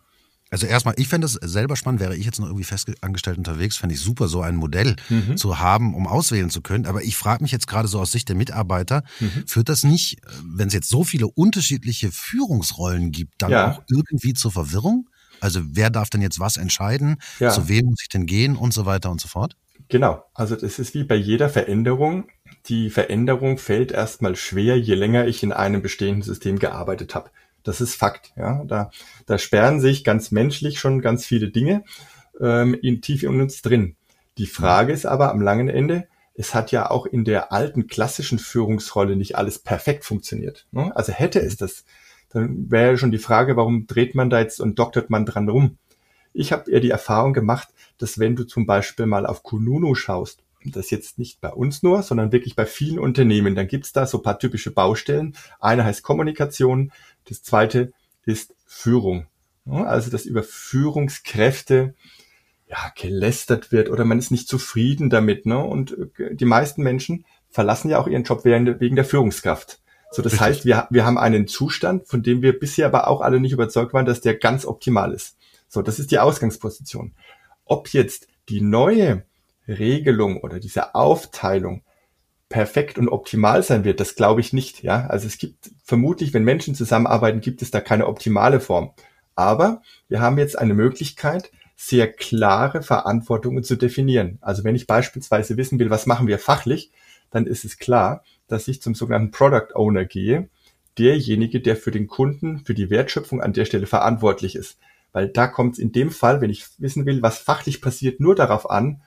also erstmal, ich fände es selber spannend, wäre ich jetzt noch irgendwie festangestellt unterwegs, fände ich super, so ein Modell mhm. zu haben, um auswählen zu können. Aber ich frage mich jetzt gerade so aus Sicht der Mitarbeiter, mhm. führt das nicht, wenn es jetzt so viele unterschiedliche Führungsrollen gibt, dann ja. auch irgendwie zur Verwirrung? Also wer darf denn jetzt was entscheiden? Ja. Zu wem muss ich denn gehen und so weiter und so fort? Genau, also das ist wie bei jeder Veränderung. Die Veränderung fällt erstmal schwer, je länger ich in einem bestehenden System gearbeitet habe. Das ist Fakt. Ja, da, da sperren sich ganz menschlich schon ganz viele Dinge ähm, in, tief in uns drin. Die Frage ist aber am langen Ende, es hat ja auch in der alten klassischen Führungsrolle nicht alles perfekt funktioniert. Ne? Also hätte es das, dann wäre schon die Frage, warum dreht man da jetzt und doktert man dran rum? Ich habe eher die Erfahrung gemacht, dass wenn du zum Beispiel mal auf Kununu schaust, das jetzt nicht bei uns nur, sondern wirklich bei vielen Unternehmen, dann gibt's da so paar typische Baustellen. Eine heißt Kommunikation, das zweite ist Führung. Also, dass über Führungskräfte ja, gelästert wird oder man ist nicht zufrieden damit. Ne? Und äh, die meisten Menschen verlassen ja auch ihren Job wegen der Führungskraft. So, das Richtig. heißt, wir, wir haben einen Zustand, von dem wir bisher aber auch alle nicht überzeugt waren, dass der ganz optimal ist. So, das ist die Ausgangsposition. Ob jetzt die neue Regelung oder diese Aufteilung perfekt und optimal sein wird, das glaube ich nicht. Ja, also es gibt vermutlich, wenn Menschen zusammenarbeiten, gibt es da keine optimale Form. Aber wir haben jetzt eine Möglichkeit, sehr klare Verantwortungen zu definieren. Also wenn ich beispielsweise wissen will, was machen wir fachlich, dann ist es klar, dass ich zum sogenannten Product Owner gehe, derjenige, der für den Kunden, für die Wertschöpfung an der Stelle verantwortlich ist. Weil da kommt es in dem Fall, wenn ich wissen will, was fachlich passiert, nur darauf an,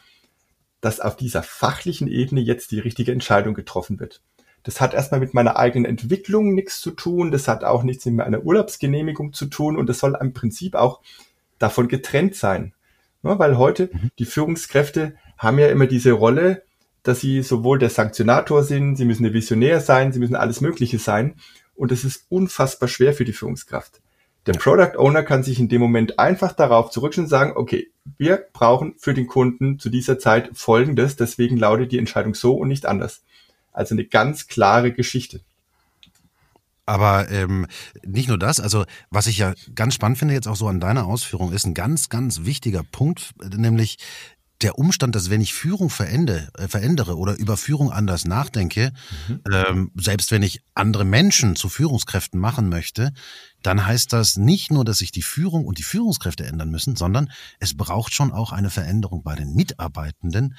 dass auf dieser fachlichen Ebene jetzt die richtige Entscheidung getroffen wird. Das hat erstmal mit meiner eigenen Entwicklung nichts zu tun, das hat auch nichts mit meiner Urlaubsgenehmigung zu tun und das soll im Prinzip auch davon getrennt sein. Ja, weil heute mhm. die Führungskräfte haben ja immer diese Rolle, dass sie sowohl der Sanktionator sind, sie müssen der Visionär sein, sie müssen alles Mögliche sein und das ist unfassbar schwer für die Führungskraft. Der Product Owner kann sich in dem Moment einfach darauf zurückschauen und sagen, okay, wir brauchen für den Kunden zu dieser Zeit Folgendes, deswegen lautet die Entscheidung so und nicht anders. Also eine ganz klare Geschichte. Aber ähm, nicht nur das, also was ich ja ganz spannend finde jetzt auch so an deiner Ausführung, ist ein ganz, ganz wichtiger Punkt, nämlich der Umstand, dass wenn ich Führung verändere, äh, verändere oder über Führung anders nachdenke, mhm. ähm, selbst wenn ich andere Menschen zu Führungskräften machen möchte, dann heißt das nicht nur, dass sich die Führung und die Führungskräfte ändern müssen, sondern es braucht schon auch eine Veränderung bei den Mitarbeitenden,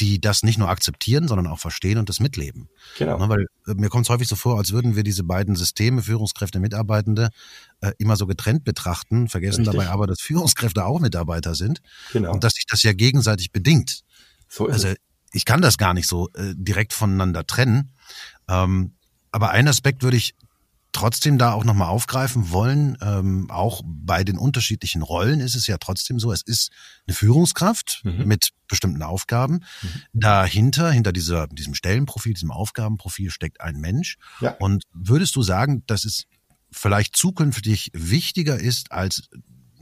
die das nicht nur akzeptieren, sondern auch verstehen und das mitleben. Genau. Ne, weil äh, mir kommt es häufig so vor, als würden wir diese beiden Systeme, Führungskräfte, Mitarbeitende, äh, immer so getrennt betrachten, vergessen Richtig. dabei aber, dass Führungskräfte auch Mitarbeiter sind genau. und dass sich das ja gegenseitig bedingt. So ist also es. ich kann das gar nicht so äh, direkt voneinander trennen. Ähm, aber einen Aspekt würde ich trotzdem da auch nochmal aufgreifen wollen. Ähm, auch bei den unterschiedlichen Rollen ist es ja trotzdem so, es ist eine Führungskraft mhm. mit bestimmten Aufgaben. Mhm. Dahinter, hinter dieser, diesem Stellenprofil, diesem Aufgabenprofil steckt ein Mensch. Ja. Und würdest du sagen, dass es vielleicht zukünftig wichtiger ist als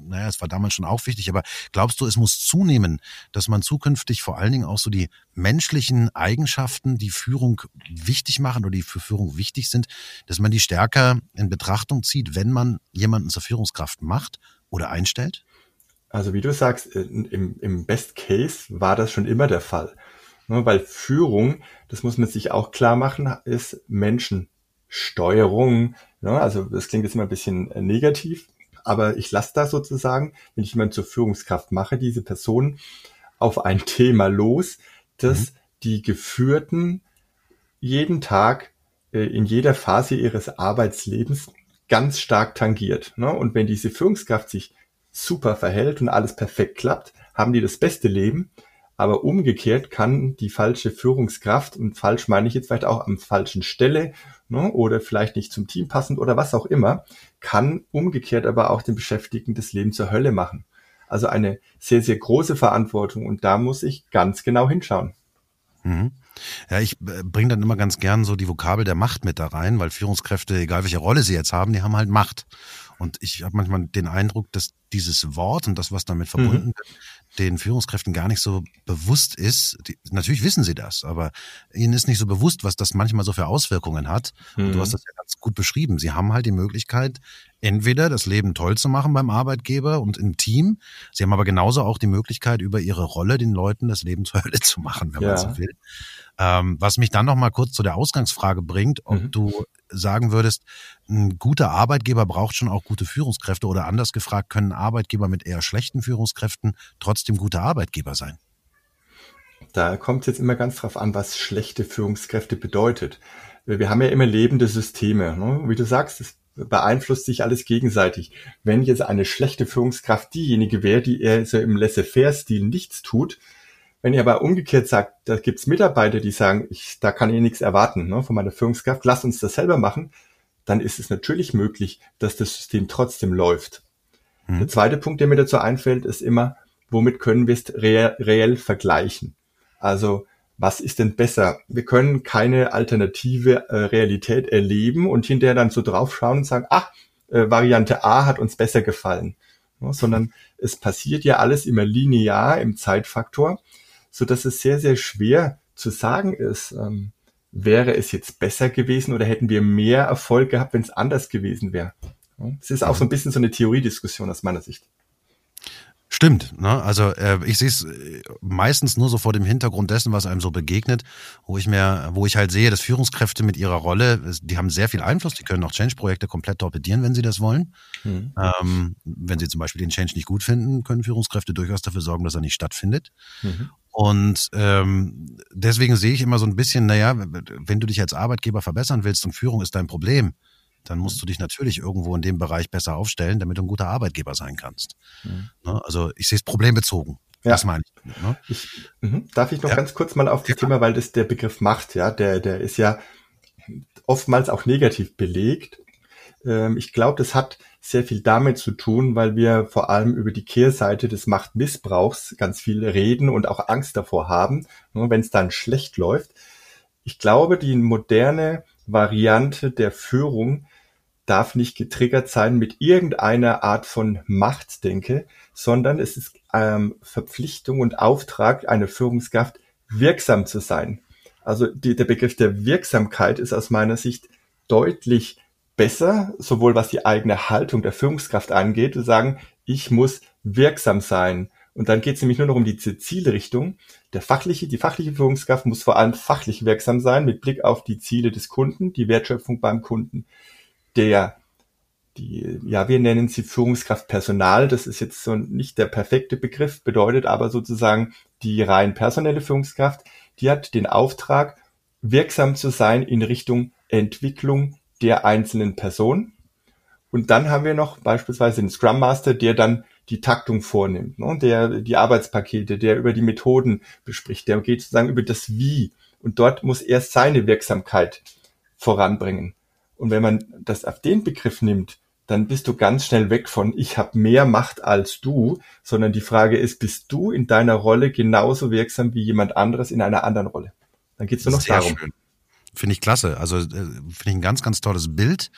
naja, es war damals schon auch wichtig, aber glaubst du, es muss zunehmen, dass man zukünftig vor allen Dingen auch so die menschlichen Eigenschaften, die Führung wichtig machen oder die für Führung wichtig sind, dass man die stärker in Betrachtung zieht, wenn man jemanden zur Führungskraft macht oder einstellt? Also wie du sagst, äh, im, im Best Case war das schon immer der Fall. Weil Führung, das muss man sich auch klar machen, ist Menschensteuerung. Ne, also das klingt jetzt immer ein bisschen negativ, aber ich lasse da sozusagen, wenn ich jemanden zur Führungskraft mache, diese Person auf ein Thema los, das mhm. die Geführten jeden Tag äh, in jeder Phase ihres Arbeitslebens ganz stark tangiert. Ne? Und wenn diese Führungskraft sich super verhält und alles perfekt klappt, haben die das beste Leben. Aber umgekehrt kann die falsche Führungskraft, und falsch meine ich jetzt vielleicht auch am falschen Stelle ne, oder vielleicht nicht zum Team passend oder was auch immer, kann umgekehrt aber auch den Beschäftigten das Leben zur Hölle machen. Also eine sehr, sehr große Verantwortung und da muss ich ganz genau hinschauen. Mhm. Ja, ich äh, bringe dann immer ganz gern so die Vokabel der Macht mit da rein, weil Führungskräfte, egal welche Rolle sie jetzt haben, die haben halt Macht. Und ich habe manchmal den Eindruck, dass dieses Wort und das, was damit verbunden mhm. wird, den Führungskräften gar nicht so bewusst ist. Die, natürlich wissen sie das, aber ihnen ist nicht so bewusst, was das manchmal so für Auswirkungen hat. Mhm. Und du hast mhm. das ja ganz gut beschrieben. Sie haben halt die Möglichkeit, entweder das Leben toll zu machen beim Arbeitgeber und im Team. Sie haben aber genauso auch die Möglichkeit, über ihre Rolle den Leuten das Leben zur Hölle zu machen, wenn ja. man so will. Ähm, was mich dann noch mal kurz zu der Ausgangsfrage bringt, ob mhm. du sagen würdest, ein guter Arbeitgeber braucht schon auch gute Führungskräfte oder anders gefragt, können Arbeitgeber mit eher schlechten Führungskräften trotzdem gute Arbeitgeber sein? Da kommt es jetzt immer ganz drauf an, was schlechte Führungskräfte bedeutet. Wir haben ja immer lebende Systeme. Ne? Wie du sagst, es beeinflusst sich alles gegenseitig. Wenn jetzt eine schlechte Führungskraft diejenige wäre, die eher so im Laissez-faire-Stil nichts tut, wenn ihr aber umgekehrt sagt, da gibt's Mitarbeiter, die sagen, ich, da kann ich nichts erwarten ne, von meiner Führungskraft, lass uns das selber machen, dann ist es natürlich möglich, dass das System trotzdem läuft. Mhm. Der zweite Punkt, der mir dazu einfällt, ist immer, womit können wir es reell, reell vergleichen? Also was ist denn besser? Wir können keine alternative äh, Realität erleben und hinterher dann so draufschauen und sagen, ach, äh, Variante A hat uns besser gefallen. Ja, sondern es passiert ja alles immer linear im Zeitfaktor so dass es sehr, sehr schwer zu sagen ist, ähm, wäre es jetzt besser gewesen oder hätten wir mehr Erfolg gehabt, wenn es anders gewesen wäre. Es ist auch so ein bisschen so eine Theoriediskussion aus meiner Sicht. Stimmt, ne? Also äh, ich sehe es äh, meistens nur so vor dem Hintergrund dessen, was einem so begegnet, wo ich mir, wo ich halt sehe, dass Führungskräfte mit ihrer Rolle, die haben sehr viel Einfluss, die können auch Change-Projekte komplett torpedieren, wenn sie das wollen. Mhm. Ähm, wenn sie zum Beispiel den Change nicht gut finden, können Führungskräfte durchaus dafür sorgen, dass er nicht stattfindet. Mhm. Und ähm, deswegen sehe ich immer so ein bisschen, naja, wenn du dich als Arbeitgeber verbessern willst und Führung ist dein Problem, dann musst du dich natürlich irgendwo in dem Bereich besser aufstellen, damit du ein guter Arbeitgeber sein kannst. Mhm. Also ich sehe es problembezogen. Ja. Das meine ich. Ne? ich mh. Darf ich noch ja. ganz kurz mal auf das ja. Thema, weil das der Begriff Macht, ja, der, der ist ja oftmals auch negativ belegt. Ähm, ich glaube, das hat sehr viel damit zu tun, weil wir vor allem über die Kehrseite des Machtmissbrauchs ganz viel reden und auch Angst davor haben, ne, wenn es dann schlecht läuft. Ich glaube, die moderne Variante der Führung darf nicht getriggert sein mit irgendeiner Art von Machtdenke, sondern es ist ähm, Verpflichtung und Auftrag einer Führungskraft, wirksam zu sein. Also die, der Begriff der Wirksamkeit ist aus meiner Sicht deutlich besser, sowohl was die eigene Haltung der Führungskraft angeht, zu sagen, ich muss wirksam sein. Und dann geht es nämlich nur noch um die Zielrichtung. Der fachliche, die fachliche Führungskraft muss vor allem fachlich wirksam sein mit Blick auf die Ziele des Kunden, die Wertschöpfung beim Kunden. Der, die, ja, wir nennen sie Führungskraft Personal. Das ist jetzt so nicht der perfekte Begriff, bedeutet aber sozusagen die rein personelle Führungskraft, die hat den Auftrag, wirksam zu sein in Richtung Entwicklung der einzelnen Person. Und dann haben wir noch beispielsweise den Scrum Master, der dann die Taktung vornimmt, ne? der die Arbeitspakete, der über die Methoden bespricht, der geht sozusagen über das Wie. Und dort muss er seine Wirksamkeit voranbringen. Und wenn man das auf den Begriff nimmt, dann bist du ganz schnell weg von ich habe mehr Macht als du, sondern die Frage ist, bist du in deiner Rolle genauso wirksam wie jemand anderes in einer anderen Rolle? Dann geht es nur noch Sehr darum. Schön. Finde ich klasse. Also äh, finde ich ein ganz, ganz tolles Bild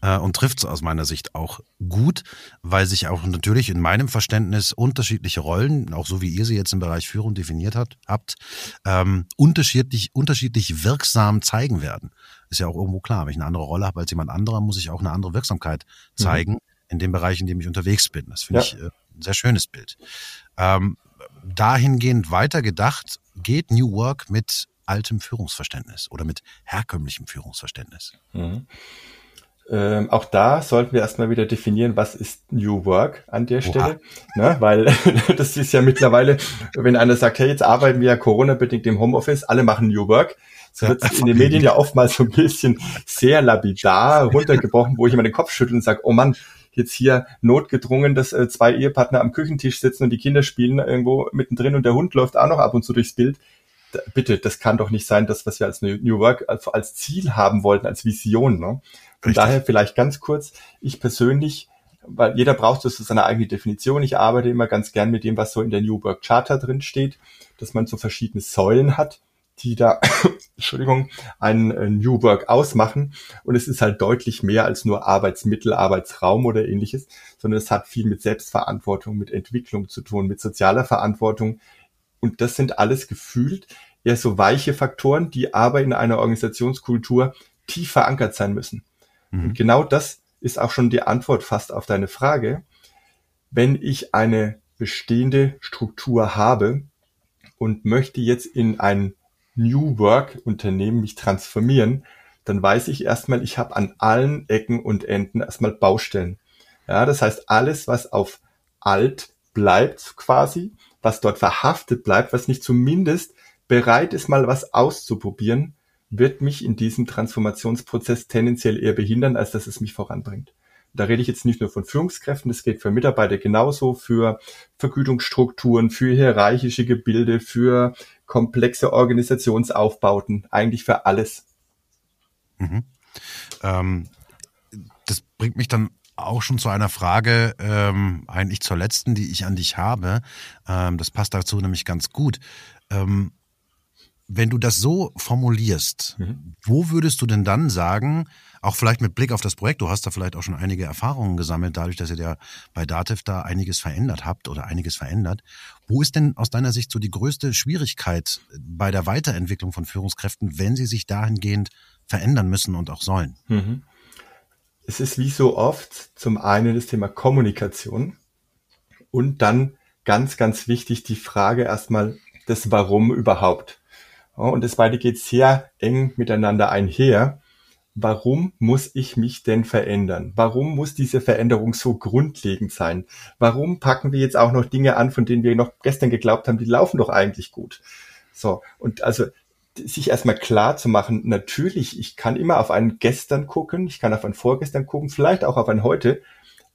äh, und trifft es aus meiner Sicht auch gut, weil sich auch natürlich in meinem Verständnis unterschiedliche Rollen, auch so wie ihr sie jetzt im Bereich Führung definiert hat, habt, ähm, unterschiedlich, unterschiedlich wirksam zeigen werden. Ist ja auch irgendwo klar. Wenn ich eine andere Rolle habe als jemand anderer, muss ich auch eine andere Wirksamkeit mhm. zeigen mhm. in dem Bereich, in dem ich unterwegs bin. Das finde ja. ich äh, ein sehr schönes Bild. Ähm, dahingehend weitergedacht, geht New Work mit altem Führungsverständnis oder mit herkömmlichem Führungsverständnis? Mhm. Ähm, auch da sollten wir erstmal wieder definieren, was ist New Work an der Stelle. Ne? Weil das ist ja mittlerweile, wenn einer sagt, hey, jetzt arbeiten wir ja Corona-bedingt im Homeoffice, alle machen New Work. So wird in den Medien ja oftmals so ein bisschen sehr lapidar runtergebrochen, wo ich immer den Kopf schüttle und sage, oh Mann, jetzt hier notgedrungen, dass äh, zwei Ehepartner am Küchentisch sitzen und die Kinder spielen irgendwo mittendrin und der Hund läuft auch noch ab und zu durchs Bild. Bitte, das kann doch nicht sein, das, was wir als New Work als, Ziel haben wollten, als Vision. Ne? Von Richtig. daher vielleicht ganz kurz, ich persönlich weil jeder braucht so seine eigene Definition. Ich arbeite immer ganz gern mit dem, was so in der New Work Charter drin steht, dass man so verschiedene Säulen hat die da, Entschuldigung, einen äh, New Work ausmachen. Und es ist halt deutlich mehr als nur Arbeitsmittel, Arbeitsraum oder ähnliches, sondern es hat viel mit Selbstverantwortung, mit Entwicklung zu tun, mit sozialer Verantwortung. Und das sind alles gefühlt eher so weiche Faktoren, die aber in einer Organisationskultur tief verankert sein müssen. Mhm. Und genau das ist auch schon die Antwort fast auf deine Frage. Wenn ich eine bestehende Struktur habe und möchte jetzt in ein New Work Unternehmen mich transformieren, dann weiß ich erstmal, ich habe an allen Ecken und Enden erstmal Baustellen. Ja, das heißt, alles, was auf alt bleibt quasi, was dort verhaftet bleibt, was nicht zumindest bereit ist, mal was auszuprobieren, wird mich in diesem Transformationsprozess tendenziell eher behindern, als dass es mich voranbringt. Da rede ich jetzt nicht nur von Führungskräften, das geht für Mitarbeiter genauso, für Vergütungsstrukturen, für hierarchische Gebilde, für komplexe Organisationsaufbauten, eigentlich für alles. Mhm. Ähm, das bringt mich dann auch schon zu einer Frage, ähm, eigentlich zur letzten, die ich an dich habe. Ähm, das passt dazu nämlich ganz gut. Ähm, wenn du das so formulierst, mhm. wo würdest du denn dann sagen, auch vielleicht mit Blick auf das Projekt, du hast da vielleicht auch schon einige Erfahrungen gesammelt, dadurch, dass ihr ja bei Dativ da einiges verändert habt oder einiges verändert. Wo ist denn aus deiner Sicht so die größte Schwierigkeit bei der Weiterentwicklung von Führungskräften, wenn sie sich dahingehend verändern müssen und auch sollen? Mhm. Es ist wie so oft zum einen das Thema Kommunikation und dann ganz, ganz wichtig die Frage erstmal des Warum überhaupt. Und das beide geht sehr eng miteinander einher. Warum muss ich mich denn verändern? Warum muss diese Veränderung so grundlegend sein? Warum packen wir jetzt auch noch Dinge an, von denen wir noch gestern geglaubt haben, die laufen doch eigentlich gut? So. Und also, sich erstmal klar zu machen, natürlich, ich kann immer auf einen gestern gucken, ich kann auf ein vorgestern gucken, vielleicht auch auf ein heute,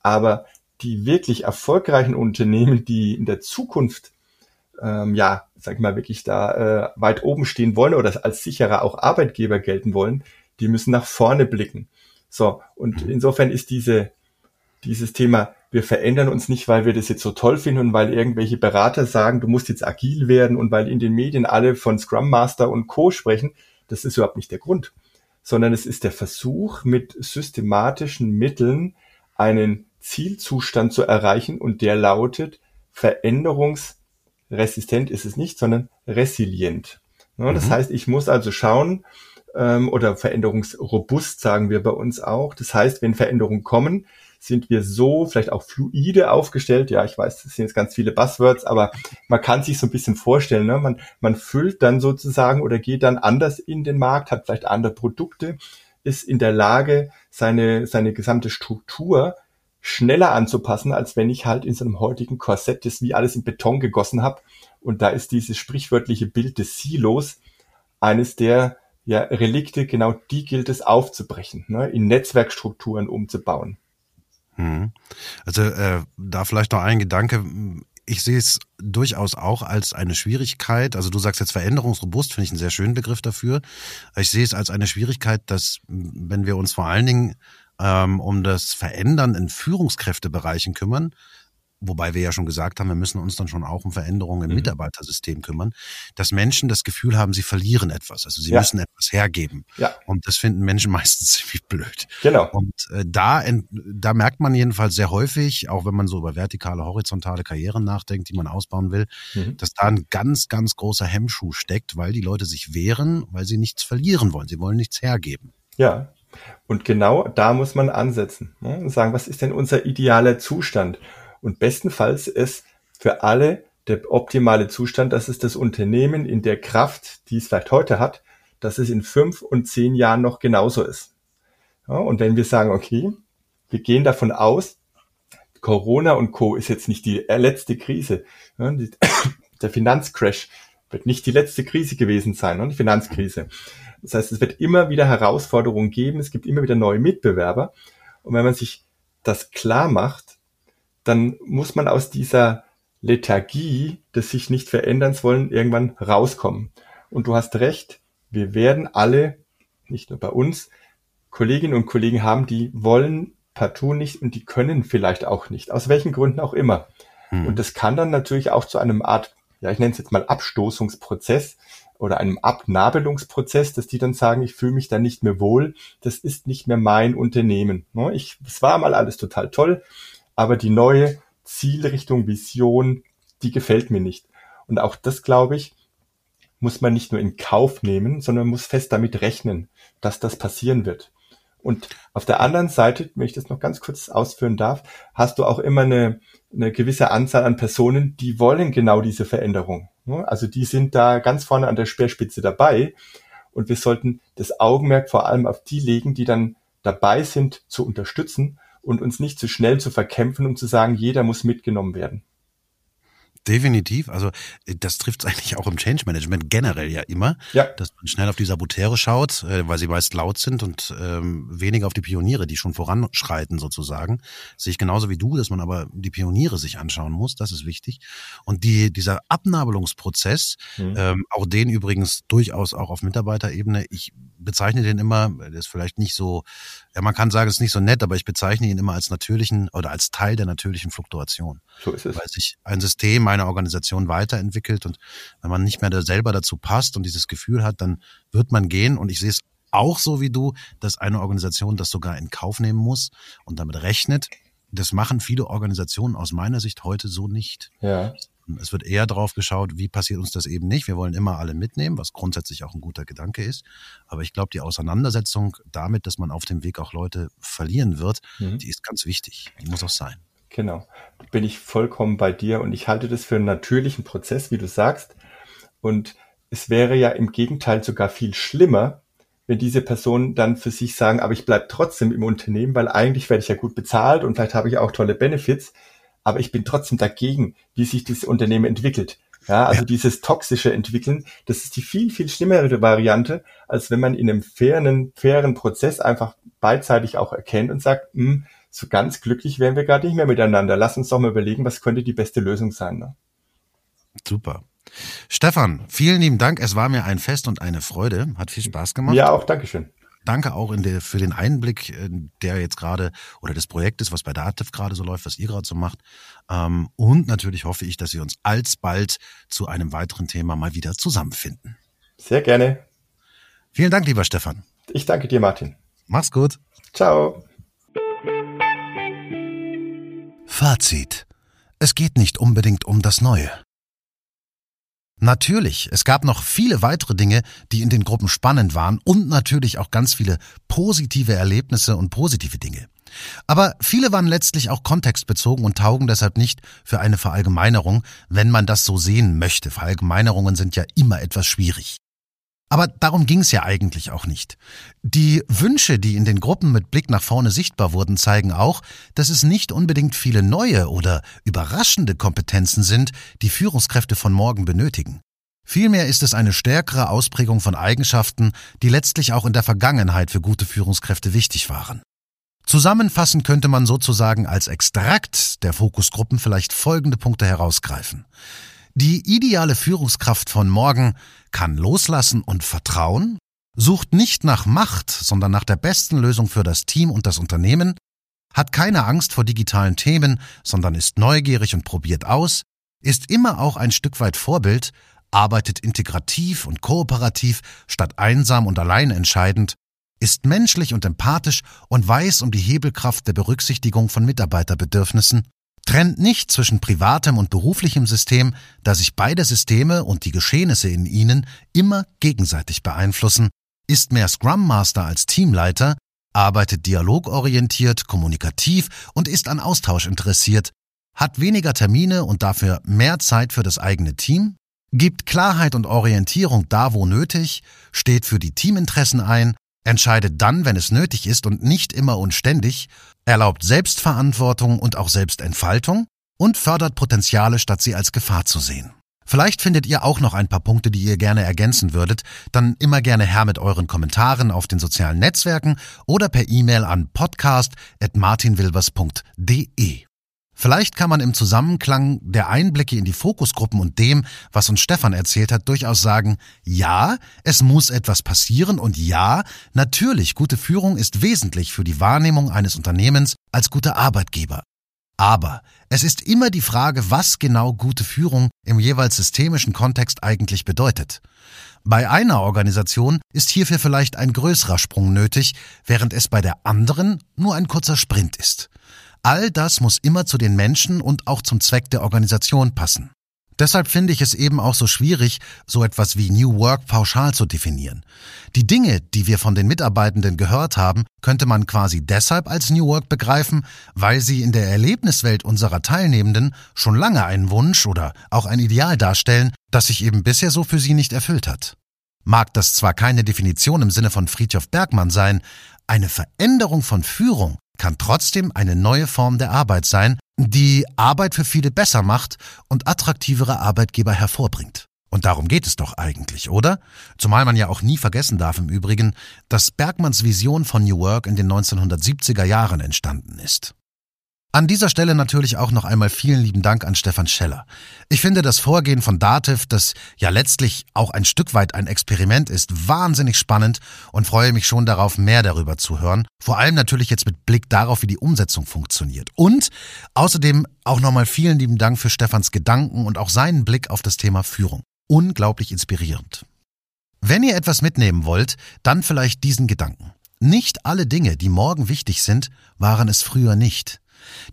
aber die wirklich erfolgreichen Unternehmen, die in der Zukunft ähm, ja, sag ich mal, wirklich da äh, weit oben stehen wollen oder als sicherer auch Arbeitgeber gelten wollen, die müssen nach vorne blicken. So, und mhm. insofern ist diese, dieses Thema, wir verändern uns nicht, weil wir das jetzt so toll finden und weil irgendwelche Berater sagen, du musst jetzt agil werden und weil in den Medien alle von Scrum Master und Co. sprechen, das ist überhaupt nicht der Grund, sondern es ist der Versuch, mit systematischen Mitteln einen Zielzustand zu erreichen und der lautet Veränderungs- resistent ist es nicht, sondern resilient. Ja, das mhm. heißt, ich muss also schauen, ähm, oder veränderungsrobust sagen wir bei uns auch. Das heißt, wenn Veränderungen kommen, sind wir so vielleicht auch fluide aufgestellt. Ja, ich weiß, das sind jetzt ganz viele Buzzwords, aber man kann sich so ein bisschen vorstellen. Ne? Man, man füllt dann sozusagen oder geht dann anders in den Markt, hat vielleicht andere Produkte, ist in der Lage, seine, seine gesamte Struktur schneller anzupassen, als wenn ich halt in so einem heutigen Korsett das wie alles in Beton gegossen habe. Und da ist dieses sprichwörtliche Bild des Silos eines der ja, Relikte, genau die gilt es aufzubrechen, ne, in Netzwerkstrukturen umzubauen. Hm. Also äh, da vielleicht noch ein Gedanke. Ich sehe es durchaus auch als eine Schwierigkeit. Also du sagst jetzt veränderungsrobust, finde ich einen sehr schönen Begriff dafür. Ich sehe es als eine Schwierigkeit, dass wenn wir uns vor allen Dingen ähm, um das Verändern in Führungskräftebereichen kümmern, wobei wir ja schon gesagt haben, wir müssen uns dann schon auch um Veränderungen im mhm. Mitarbeitersystem kümmern, dass Menschen das Gefühl haben, sie verlieren etwas. Also sie ja. müssen etwas hergeben. Ja. Und das finden Menschen meistens ziemlich blöd. Genau. Und äh, da, da merkt man jedenfalls sehr häufig, auch wenn man so über vertikale, horizontale Karrieren nachdenkt, die man ausbauen will, mhm. dass da ein ganz, ganz großer Hemmschuh steckt, weil die Leute sich wehren, weil sie nichts verlieren wollen. Sie wollen nichts hergeben. Ja, und genau da muss man ansetzen ne? und sagen, was ist denn unser idealer Zustand? Und bestenfalls ist für alle der optimale Zustand, dass es das Unternehmen in der Kraft, die es vielleicht heute hat, dass es in fünf und zehn Jahren noch genauso ist. Ja, und wenn wir sagen, okay, wir gehen davon aus, Corona und Co. ist jetzt nicht die letzte Krise. Ja, die, der Finanzcrash wird nicht die letzte Krise gewesen sein, ne? die Finanzkrise. Das heißt, es wird immer wieder Herausforderungen geben, es gibt immer wieder neue Mitbewerber. Und wenn man sich das klar macht, dann muss man aus dieser Lethargie des sich nicht veränderns wollen irgendwann rauskommen. Und du hast recht, wir werden alle, nicht nur bei uns, Kolleginnen und Kollegen haben, die wollen partout nicht und die können vielleicht auch nicht, aus welchen Gründen auch immer. Hm. Und das kann dann natürlich auch zu einem Art, ja, ich nenne es jetzt mal Abstoßungsprozess oder einem Abnabelungsprozess, dass die dann sagen, ich fühle mich da nicht mehr wohl, das ist nicht mehr mein Unternehmen. Ne? Ich, es war mal alles total toll, aber die neue Zielrichtung, Vision, die gefällt mir nicht. Und auch das, glaube ich, muss man nicht nur in Kauf nehmen, sondern muss fest damit rechnen, dass das passieren wird. Und auf der anderen Seite, wenn ich das noch ganz kurz ausführen darf, hast du auch immer eine, eine gewisse Anzahl an Personen, die wollen genau diese Veränderung. Also die sind da ganz vorne an der Speerspitze dabei. Und wir sollten das Augenmerk vor allem auf die legen, die dann dabei sind zu unterstützen und uns nicht zu schnell zu verkämpfen, um zu sagen, jeder muss mitgenommen werden. Definitiv. Also äh, das trifft es eigentlich auch im Change Management generell ja immer, ja. dass man schnell auf die Saboteure schaut, äh, weil sie meist laut sind und ähm, weniger auf die Pioniere, die schon voranschreiten sozusagen. Sehe ich genauso wie du, dass man aber die Pioniere sich anschauen muss, das ist wichtig. Und die, dieser Abnabelungsprozess, mhm. ähm, auch den übrigens durchaus auch auf Mitarbeiterebene, ich bezeichne den immer, der ist vielleicht nicht so, ja man kann sagen, es ist nicht so nett, aber ich bezeichne ihn immer als natürlichen oder als Teil der natürlichen Fluktuation. So ist es. Weil sich ein System, eine Organisation weiterentwickelt und wenn man nicht mehr da selber dazu passt und dieses Gefühl hat, dann wird man gehen und ich sehe es auch so wie du, dass eine Organisation das sogar in Kauf nehmen muss und damit rechnet. Das machen viele Organisationen aus meiner Sicht heute so nicht. Ja. Es wird eher drauf geschaut, wie passiert uns das eben nicht. Wir wollen immer alle mitnehmen, was grundsätzlich auch ein guter Gedanke ist. Aber ich glaube, die Auseinandersetzung damit, dass man auf dem Weg auch Leute verlieren wird, mhm. die ist ganz wichtig. Die muss auch sein. Genau. Bin ich vollkommen bei dir und ich halte das für einen natürlichen Prozess, wie du sagst. Und es wäre ja im Gegenteil sogar viel schlimmer, wenn diese Personen dann für sich sagen, aber ich bleibe trotzdem im Unternehmen, weil eigentlich werde ich ja gut bezahlt und vielleicht habe ich auch tolle Benefits aber ich bin trotzdem dagegen, wie sich das Unternehmen entwickelt. Ja, also ja. dieses toxische Entwickeln, das ist die viel, viel schlimmere Variante, als wenn man in einem fairen, fairen Prozess einfach beidseitig auch erkennt und sagt, mh, hm, so ganz glücklich wären wir gerade nicht mehr miteinander. Lass uns doch mal überlegen, was könnte die beste Lösung sein. Ne? Super. Stefan, vielen lieben Dank. Es war mir ein Fest und eine Freude. Hat viel Spaß gemacht. Ja, auch Dankeschön danke auch in der, für den Einblick, äh, der jetzt gerade oder des Projektes, was bei Dativ gerade so läuft, was ihr gerade so macht. Ähm, und natürlich hoffe ich, dass wir uns alsbald zu einem weiteren Thema mal wieder zusammenfinden. Sehr gerne. Vielen Dank, lieber Stefan. Ich danke dir, Martin. Mach's gut. Ciao. Fazit. Es geht nicht unbedingt um das Neue. Natürlich, es gab noch viele weitere Dinge, die in den Gruppen spannend waren und natürlich auch ganz viele positive Erlebnisse und positive Dinge. Aber viele waren letztlich auch kontextbezogen und taugen deshalb nicht für eine Verallgemeinerung, wenn man das so sehen möchte. Verallgemeinerungen sind ja immer etwas schwierig. Aber darum ging es ja eigentlich auch nicht. Die Wünsche, die in den Gruppen mit Blick nach vorne sichtbar wurden, zeigen auch, dass es nicht unbedingt viele neue oder überraschende Kompetenzen sind, die Führungskräfte von morgen benötigen. Vielmehr ist es eine stärkere Ausprägung von Eigenschaften, die letztlich auch in der Vergangenheit für gute Führungskräfte wichtig waren. Zusammenfassend könnte man sozusagen als Extrakt der Fokusgruppen vielleicht folgende Punkte herausgreifen. Die ideale Führungskraft von morgen kann loslassen und vertrauen, sucht nicht nach Macht, sondern nach der besten Lösung für das Team und das Unternehmen, hat keine Angst vor digitalen Themen, sondern ist neugierig und probiert aus, ist immer auch ein Stück weit Vorbild, arbeitet integrativ und kooperativ statt einsam und allein entscheidend, ist menschlich und empathisch und weiß um die Hebelkraft der Berücksichtigung von Mitarbeiterbedürfnissen, trennt nicht zwischen privatem und beruflichem System, da sich beide Systeme und die Geschehnisse in ihnen immer gegenseitig beeinflussen, ist mehr Scrum Master als Teamleiter, arbeitet dialogorientiert, kommunikativ und ist an Austausch interessiert, hat weniger Termine und dafür mehr Zeit für das eigene Team, gibt Klarheit und Orientierung da, wo nötig, steht für die Teaminteressen ein, entscheidet dann, wenn es nötig ist und nicht immer und ständig, erlaubt Selbstverantwortung und auch Selbstentfaltung und fördert Potenziale, statt sie als Gefahr zu sehen. Vielleicht findet ihr auch noch ein paar Punkte, die ihr gerne ergänzen würdet, dann immer gerne her mit euren Kommentaren auf den sozialen Netzwerken oder per E-Mail an podcast.martinwilbers.de. Vielleicht kann man im Zusammenklang der Einblicke in die Fokusgruppen und dem, was uns Stefan erzählt hat, durchaus sagen, ja, es muss etwas passieren und ja, natürlich, gute Führung ist wesentlich für die Wahrnehmung eines Unternehmens als guter Arbeitgeber. Aber es ist immer die Frage, was genau gute Führung im jeweils systemischen Kontext eigentlich bedeutet. Bei einer Organisation ist hierfür vielleicht ein größerer Sprung nötig, während es bei der anderen nur ein kurzer Sprint ist. All das muss immer zu den Menschen und auch zum Zweck der Organisation passen. Deshalb finde ich es eben auch so schwierig, so etwas wie New Work pauschal zu definieren. Die Dinge, die wir von den Mitarbeitenden gehört haben, könnte man quasi deshalb als New Work begreifen, weil sie in der Erlebniswelt unserer Teilnehmenden schon lange einen Wunsch oder auch ein Ideal darstellen, das sich eben bisher so für sie nicht erfüllt hat. Mag das zwar keine Definition im Sinne von Friedhof Bergmann sein, eine Veränderung von Führung kann trotzdem eine neue Form der Arbeit sein, die Arbeit für viele besser macht und attraktivere Arbeitgeber hervorbringt. Und darum geht es doch eigentlich, oder? Zumal man ja auch nie vergessen darf im Übrigen, dass Bergmanns Vision von New Work in den 1970er Jahren entstanden ist. An dieser Stelle natürlich auch noch einmal vielen lieben Dank an Stefan Scheller. Ich finde das Vorgehen von Dativ, das ja letztlich auch ein Stück weit ein Experiment ist, wahnsinnig spannend und freue mich schon darauf, mehr darüber zu hören. Vor allem natürlich jetzt mit Blick darauf, wie die Umsetzung funktioniert. Und außerdem auch nochmal vielen lieben Dank für Stefans Gedanken und auch seinen Blick auf das Thema Führung. Unglaublich inspirierend. Wenn ihr etwas mitnehmen wollt, dann vielleicht diesen Gedanken. Nicht alle Dinge, die morgen wichtig sind, waren es früher nicht.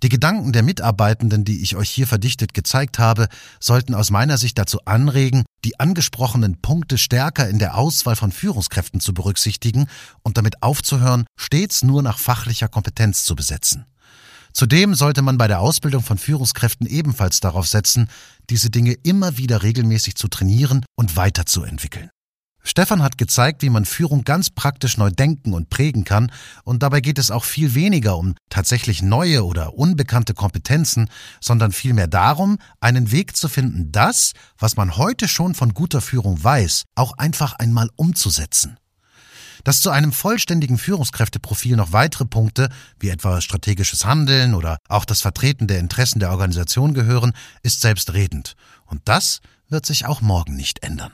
Die Gedanken der Mitarbeitenden, die ich euch hier verdichtet gezeigt habe, sollten aus meiner Sicht dazu anregen, die angesprochenen Punkte stärker in der Auswahl von Führungskräften zu berücksichtigen und damit aufzuhören, stets nur nach fachlicher Kompetenz zu besetzen. Zudem sollte man bei der Ausbildung von Führungskräften ebenfalls darauf setzen, diese Dinge immer wieder regelmäßig zu trainieren und weiterzuentwickeln. Stefan hat gezeigt, wie man Führung ganz praktisch neu denken und prägen kann, und dabei geht es auch viel weniger um tatsächlich neue oder unbekannte Kompetenzen, sondern vielmehr darum, einen Weg zu finden, das, was man heute schon von guter Führung weiß, auch einfach einmal umzusetzen. Dass zu einem vollständigen Führungskräfteprofil noch weitere Punkte, wie etwa strategisches Handeln oder auch das Vertreten der Interessen der Organisation gehören, ist selbstredend. Und das wird sich auch morgen nicht ändern.